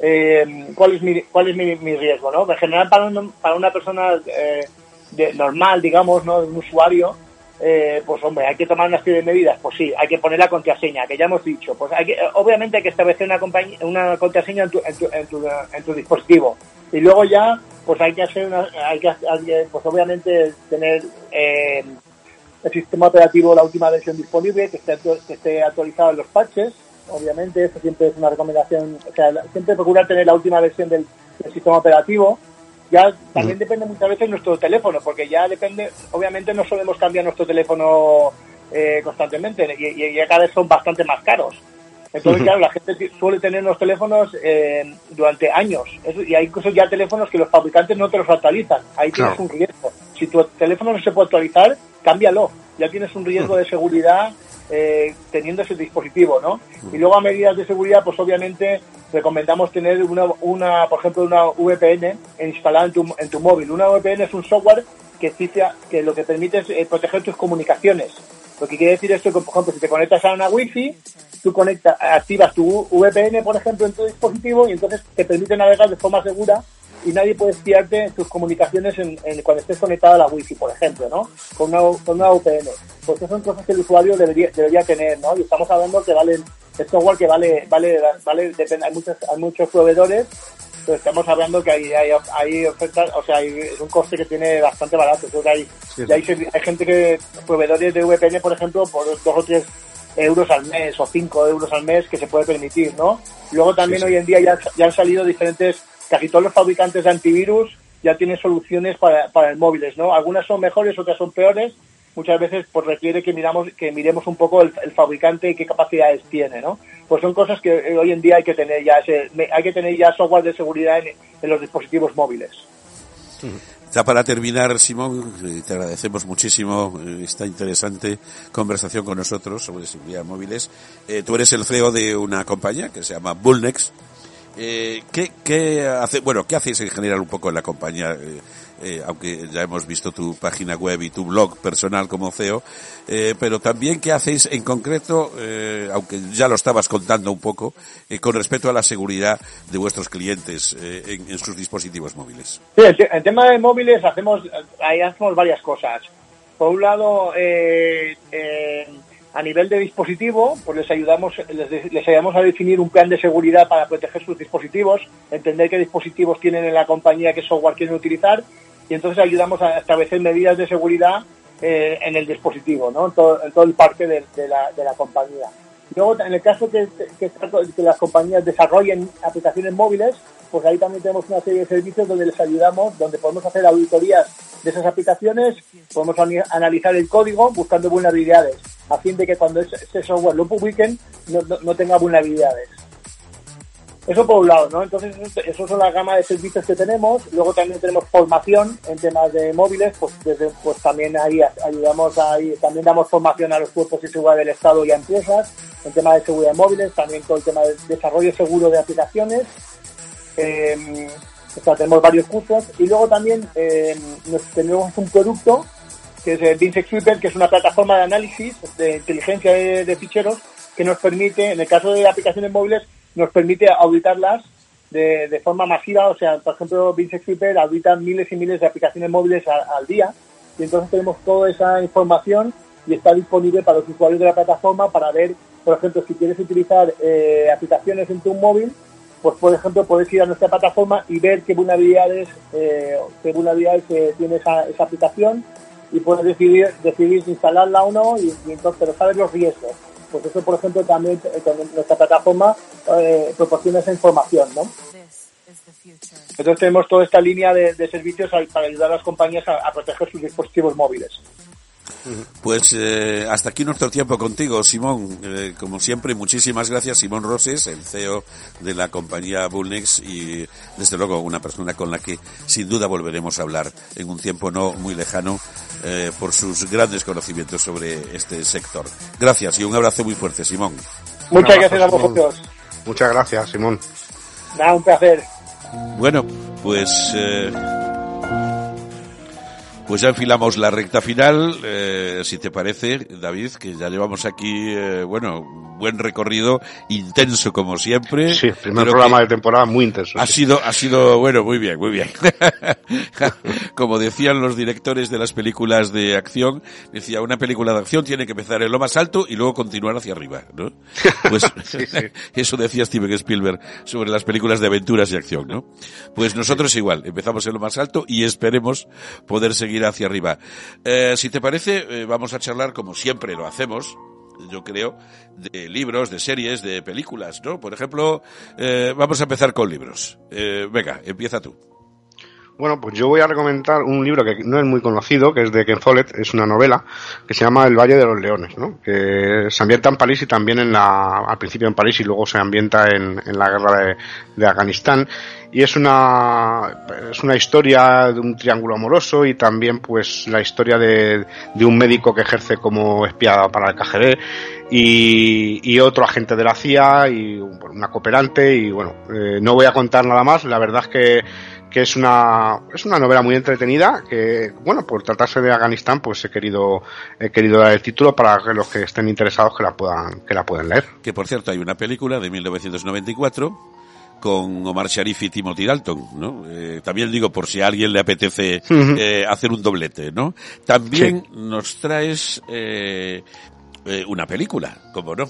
eh, cuál es mi, cuál es mi, riesgo, ¿no? En general, para, para una persona eh, de, normal, digamos, ¿no? Un usuario, eh, pues hombre, hay que tomar una serie de medidas, pues sí, hay que poner la contraseña, que ya hemos dicho, pues hay que, obviamente hay que establecer una, una contraseña en tu, en, tu, en, tu, dispositivo y luego ya, pues hay que hacer una, hay que, pues obviamente tener eh, el sistema operativo, la última versión disponible, que esté, que esté actualizado en los patches, obviamente, eso siempre es una recomendación, o sea, siempre procurar tener la última versión del sistema operativo, ya también depende muchas veces de nuestro teléfono, porque ya depende, obviamente no solemos cambiar nuestro teléfono eh, constantemente y, ya cada vez son bastante más caros. Entonces, claro, la gente suele tener los teléfonos eh, durante años. y hay incluso ya teléfonos que los fabricantes no te los actualizan. Ahí tienes un riesgo. Si tu teléfono no se puede actualizar, cámbialo. Ya tienes un riesgo de seguridad eh, teniendo ese dispositivo, ¿no? Y luego a medidas de seguridad, pues obviamente recomendamos tener una, una por ejemplo, una VPN instalada en tu, en tu móvil. Una VPN es un software que, que lo que permite es eh, proteger tus comunicaciones. Lo que quiere decir esto es que, por ejemplo, si te conectas a una Wi-Fi, tú conectas, activas tu VPN, por ejemplo, en tu dispositivo y entonces te permite navegar de forma segura y nadie puede espiarte tus comunicaciones en, cuando estés conectado a la wifi, por ejemplo, ¿no? Con una, con una VPN. Pues esas son cosas que el usuario debería, debería tener, ¿no? Y estamos hablando que valen, es software que vale, vale, vale, depende, hay muchos, hay muchos proveedores, pero estamos hablando que hay, hay, hay ofertas, o sea, hay, es un coste que tiene bastante barato. Creo que hay, hay, hay gente que, proveedores de VPN, por ejemplo, por dos o tres euros al mes o cinco euros al mes que se puede permitir, ¿no? Luego también hoy en día ya, ya han salido diferentes casi todos los fabricantes de antivirus ya tienen soluciones para, para el móviles, ¿no? Algunas son mejores, otras son peores. Muchas veces pues requiere que miramos que miremos un poco el, fabricante y qué capacidades tiene, ¿no? Pues son cosas que eh, hoy en día hay que tener ya ese, hay que tener ya software de seguridad en, los dispositivos móviles. Ya para terminar, Simón, eh, te agradecemos muchísimo eh, esta interesante conversación con nosotros sobre seguridad móviles. tú eres el CEO de una compañía que se llama Bullnex, eh, ¿qué, qué hace, bueno, ¿qué hacéis en general un poco en la compañía? Eh, eh, aunque ya hemos visto tu página web y tu blog personal como CEO, eh, pero también qué hacéis en concreto, eh, aunque ya lo estabas contando un poco, eh, con respecto a la seguridad de vuestros clientes en, en, sus dispositivos móviles. Sí, en tema de móviles hacemos, ahí hacemos varias cosas. Por un lado, eh, a nivel de dispositivo, pues les ayudamos, les, ayudamos a definir un plan de seguridad para proteger sus dispositivos, entender qué dispositivos tienen en la compañía, qué software quieren utilizar, y entonces ayudamos a establecer medidas de seguridad eh, en el dispositivo, ¿no? En todo, el parque de, la, de la compañía. Luego, en el caso que, las compañías desarrollen aplicaciones móviles, pues ahí también tenemos una serie de servicios donde les ayudamos, donde podemos hacer auditorías de esas aplicaciones, podemos analizar el código buscando vulnerabilidades, a fin de que cuando ese software lo publiquen no, no, tenga vulnerabilidades. Eso por un lado, ¿no? Entonces, eso son la gama de servicios que tenemos. Luego también tenemos formación en temas de móviles, pues desde, pues también ahí ayudamos ahí, también damos formación a los cuerpos de seguridad del Estado y a empresas en temas de seguridad de móviles, también todo el tema de desarrollo seguro de aplicaciones. Eh, tenemos varios cursos y luego también eh, tenemos un producto que es el Binsex Sweeper, que es una plataforma de análisis de inteligencia de, ficheros que nos permite, en el caso de aplicaciones móviles, nos permite auditarlas de, de forma masiva. O sea, por ejemplo, Binsex Sweeper audita miles y miles de aplicaciones móviles al día y entonces tenemos toda esa información y está disponible para los usuarios de la plataforma para ver, por ejemplo, si quieres utilizar eh, aplicaciones en tu móvil, pues por ejemplo puedes ir a nuestra plataforma y ver qué vulnerabilidades, eh, qué vulnerabilidades eh, tiene esa, esa, aplicación y puedes decidir, decidir instalarla o no y, entonces pero sabes los riesgos. Pues eso por ejemplo también eh, con nuestra plataforma eh, proporciona esa información, ¿no? Entonces tenemos toda esta línea de, de servicios para ayudar a las compañías a, a proteger sus dispositivos móviles. Pues eh, hasta aquí nuestro tiempo contigo, Simón. Eh, como siempre, muchísimas gracias, Simón Roses, el CEO de la compañía Bullnex y desde luego una persona con la que sin duda volveremos a hablar en un tiempo no muy lejano eh, por sus grandes conocimientos sobre este sector. Gracias y un abrazo muy fuerte, Simón. Muchas gracias a vosotros. Muchas gracias, Simón. Nada, un placer. Bueno, pues... Pues ya enfilamos la recta final, eh, si te parece, David, que ya llevamos aquí, eh, bueno, buen recorrido, intenso como siempre. Sí, primer programa de temporada muy intenso. Ha sido, ha sido, bueno, muy bien, muy bien. como decían los directores de las películas de acción, decía, una película de acción tiene que empezar en lo más alto y luego continuar hacia arriba, ¿no? Pues eso decía Steven Spielberg sobre las películas de aventuras y acción, ¿no? Pues nosotros igual, empezamos en lo más alto y esperemos poder seguir ir hacia arriba. Eh, si te parece, eh, vamos a charlar como siempre lo hacemos, yo creo, de libros, de series, de películas, ¿no? Por ejemplo, eh, vamos a empezar con libros. venga, empieza tú. Bueno, pues yo voy a recomendar un libro que no es muy conocido, que es de Ken Follett, es una novela que se llama El Valle de los Leones, ¿no? que se ambienta en París y también en la, al principio en París y luego se ambienta en, en la guerra de, de, Afganistán y es una, es una historia de un triángulo amoroso y también pues la historia de, de un médico que ejerce como espía para el KGB y, y, otro agente de la CIA y una cooperante y bueno, eh, no voy a contar nada más, la verdad es que que es una, es una novela muy entretenida, que, bueno, por tratarse de Afganistán, pues he querido, he querido dar el título para que los que estén interesados que la puedan, que la puedan leer. Que por cierto, hay una película de 1994 con Omar Sharif y Timothy Dalton, ¿no? Eh, también digo por si a alguien le apetece eh, hacer un doblete, ¿no? También sí. nos traes eh, eh, una película, como no.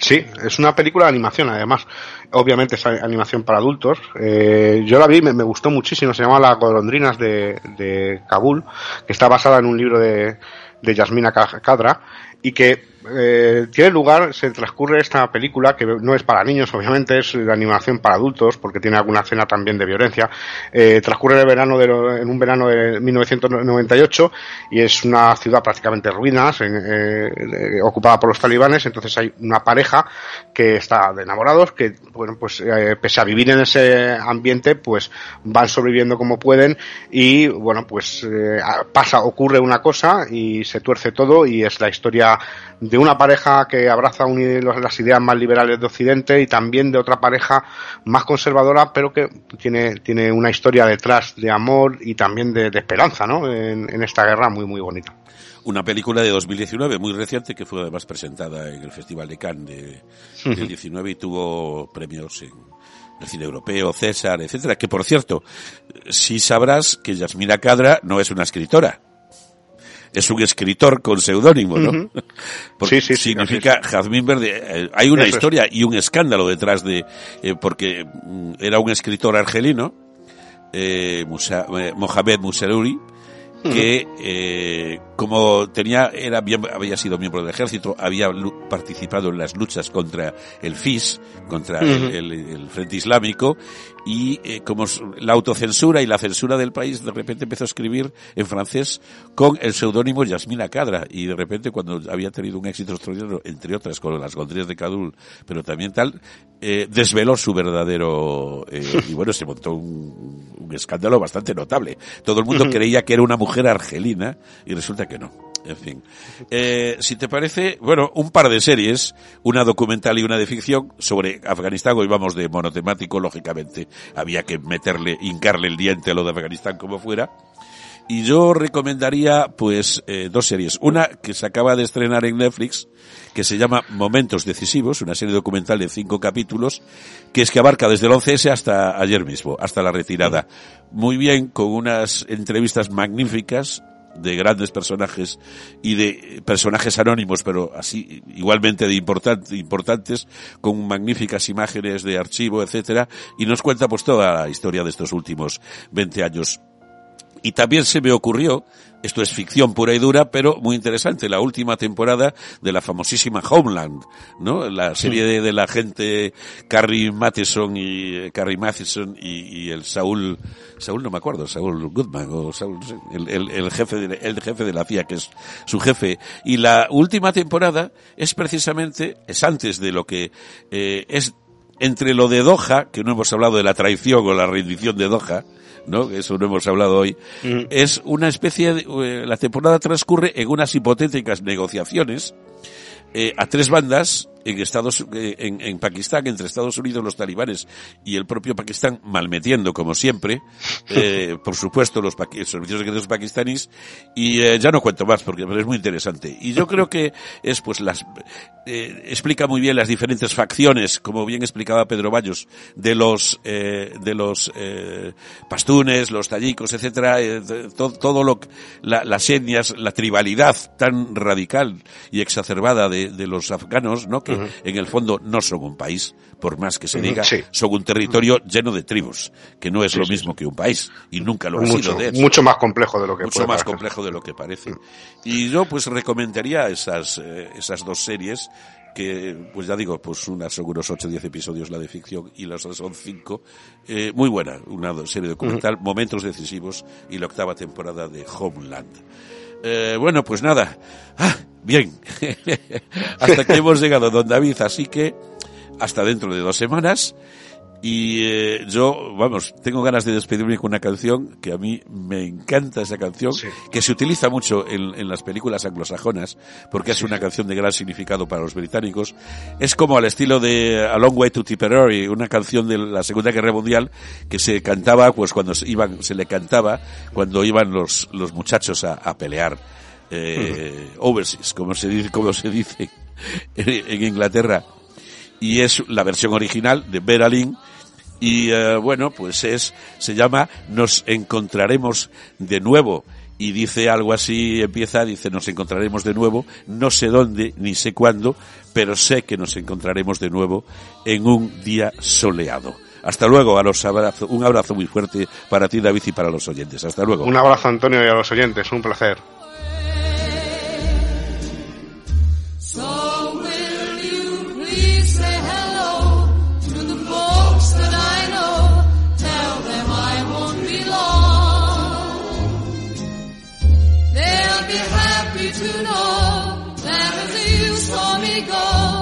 Sí, es una película de animación, además. Obviamente es animación para adultos. Eh, yo la vi, me, me, gustó muchísimo. Se llama Las golondrinas de, de Kabul, que está basada en un libro de, de Yasmina Kadra y que eh, tiene lugar, se transcurre esta película, que no es para niños, obviamente, es de animación para adultos, porque tiene alguna escena también de violencia. Eh, transcurre el verano de en un verano de 1998 y es una ciudad prácticamente ruinas, en, eh, ocupada por los talibanes. Entonces hay una pareja que está de enamorados, que, bueno, pues eh, pese a vivir en ese ambiente, pues van sobreviviendo como pueden y, bueno, pues eh, pasa, ocurre una cosa y se tuerce todo y es la historia de una pareja que abraza las ideas más liberales de Occidente y también de otra pareja más conservadora, pero que tiene, tiene una historia detrás de amor y también de, de esperanza, ¿no? En, en, esta guerra muy, muy bonita. Una película de 2019 muy reciente que fue además presentada en el Festival de Cannes de, del 19 y tuvo premios en el cine europeo, César, etcétera. Que por cierto, sí sabrás que Yasmina Cadra no es una escritora es un escritor con seudónimo, ¿no? Uh -huh. Porque sí, sí, significa sí, Jazmín Verde. Eh, hay una Eso historia es. y un escándalo detrás de, eh, porque mm, era un escritor argelino, eh, Musa, eh, Mohamed Musarouri, que eh, como tenía era había sido miembro del ejército había participado en las luchas contra el FIS contra el, Frente Islámico y eh, como la autocensura y la censura del país de repente empezó a escribir en francés con el seudónimo Yasmina Cadra y de repente cuando había tenido un éxito extraordinario entre otras con las golondrinas de Cadul pero también tal eh, desveló su verdadero eh, y bueno se montó un, un, escándalo bastante notable. Todo el mundo creía que era una mujer argelina y resulta que no. En fin. Eh, si te parece, bueno, un par de series, una documental y una de ficción sobre Afganistán. Hoy vamos de monotemático, lógicamente. Había que meterle, hincarle el diente a lo de Afganistán como fuera. Y yo recomendaría, pues, eh, dos series. Una que se acaba de estrenar en Netflix, que se llama Momentos Decisivos, una serie documental de cinco capítulos, que es que abarca desde el 11S hasta ayer mismo, hasta la retirada. Muy bien, con unas entrevistas magníficas, de grandes personajes y de personajes anónimos, pero así igualmente de importantes, con magníficas imágenes de archivo, etcétera, y nos cuenta pues toda la historia de estos últimos 20 años. Y también se me ocurrió esto es ficción pura y dura, pero muy interesante. La última temporada de la famosísima Homeland, ¿no? La serie de, de la gente Carrie Matheson y eh, Carrie Matheson y, y, el Saúl, Saúl no me acuerdo, Saúl Goodman o Saúl, el, el, el, jefe de, el jefe de la CIA que es su jefe. Y la última temporada es precisamente, es antes de lo que eh, es entre lo de Doha, que no hemos hablado de la traición o la rendición de Doha, ¿no? Eso no hemos hablado hoy. Mm. Es una especie de, eh, la temporada transcurre en unas hipotéticas negociaciones eh, a tres bandas en Estados eh, en, en, Pakistán entre Estados Unidos los talibanes y el propio Pakistán malmetiendo como siempre eh, por supuesto los servicios secretos pakistaníes y ya no cuento más porque es muy interesante y yo creo que es pues las eh, explica muy bien las diferentes facciones como bien explicaba Pedro Bayos de los eh, de los pastunes los tallicos etcétera todo, todo, lo la, las etnias la tribalidad tan radical y exacerbada de, de los afganos no en el fondo no son un país, por más que se diga, son un territorio lleno de tribus, que no es lo mismo que un país, y nunca lo ha sido de hecho. Mucho más complejo de lo que Mucho más complejo de lo que parece. Y yo pues recomendaría esas, eh, esas dos series, que, pues ya digo, pues unas son unos 8 o 10 episodios la de ficción y las otras son 5. Eh, muy buena, una serie documental, momentos decisivos y la octava temporada de Homeland. Eh, bueno, pues nada. Ah, bien. hasta que hemos llegado, don David. Así que hasta dentro de dos semanas. Y eh, yo, vamos, tengo ganas de despedirme con una canción que a mí me encanta esa canción, que se utiliza mucho en, en, las películas anglosajonas, porque es una canción de gran significado para los británicos. Es como al estilo de A Long Way to Tipperary, una canción de la Segunda Guerra Mundial que se cantaba, pues cuando se iban, se le cantaba cuando iban los, los muchachos a, a pelear. Eh, overseas, como se dice, como se dice en Inglaterra. Y es la versión original de Beralin, y eh, bueno, pues es, se llama Nos encontraremos de nuevo. Y dice algo así, empieza, dice, nos encontraremos de nuevo, no sé dónde, ni sé cuándo, pero sé que nos encontraremos de nuevo en un día soleado. Hasta luego, a los abrazo, un abrazo muy fuerte para ti, David, y para los oyentes. Hasta luego. Un abrazo, Antonio, y a los oyentes. Un placer. to know there is a use for me go.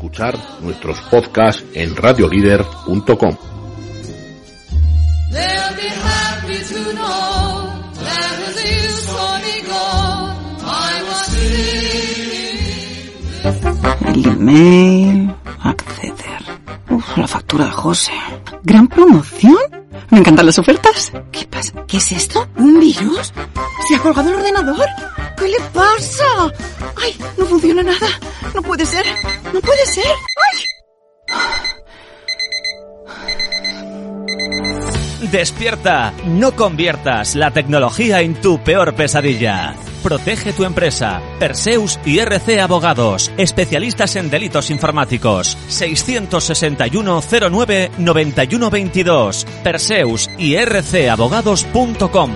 Escuchar nuestros podcasts en radiolider.com. El email, acceder. Uf, la factura de José. ¿Gran promoción? Me encantan las ofertas. ¿Qué pasa? ¿Qué es esto? ¿Un virus? ¿Se ha colgado el ordenador? ¿Qué le pasa? ¡Ay! No funciona nada. No puede ser. No puede ser. ¡Ay! Despierta, no conviertas la tecnología en tu peor pesadilla. Protege tu empresa. Perseus y RC Abogados, especialistas en delitos informáticos. 661 09 91 22. Perseus y rcabogados.com.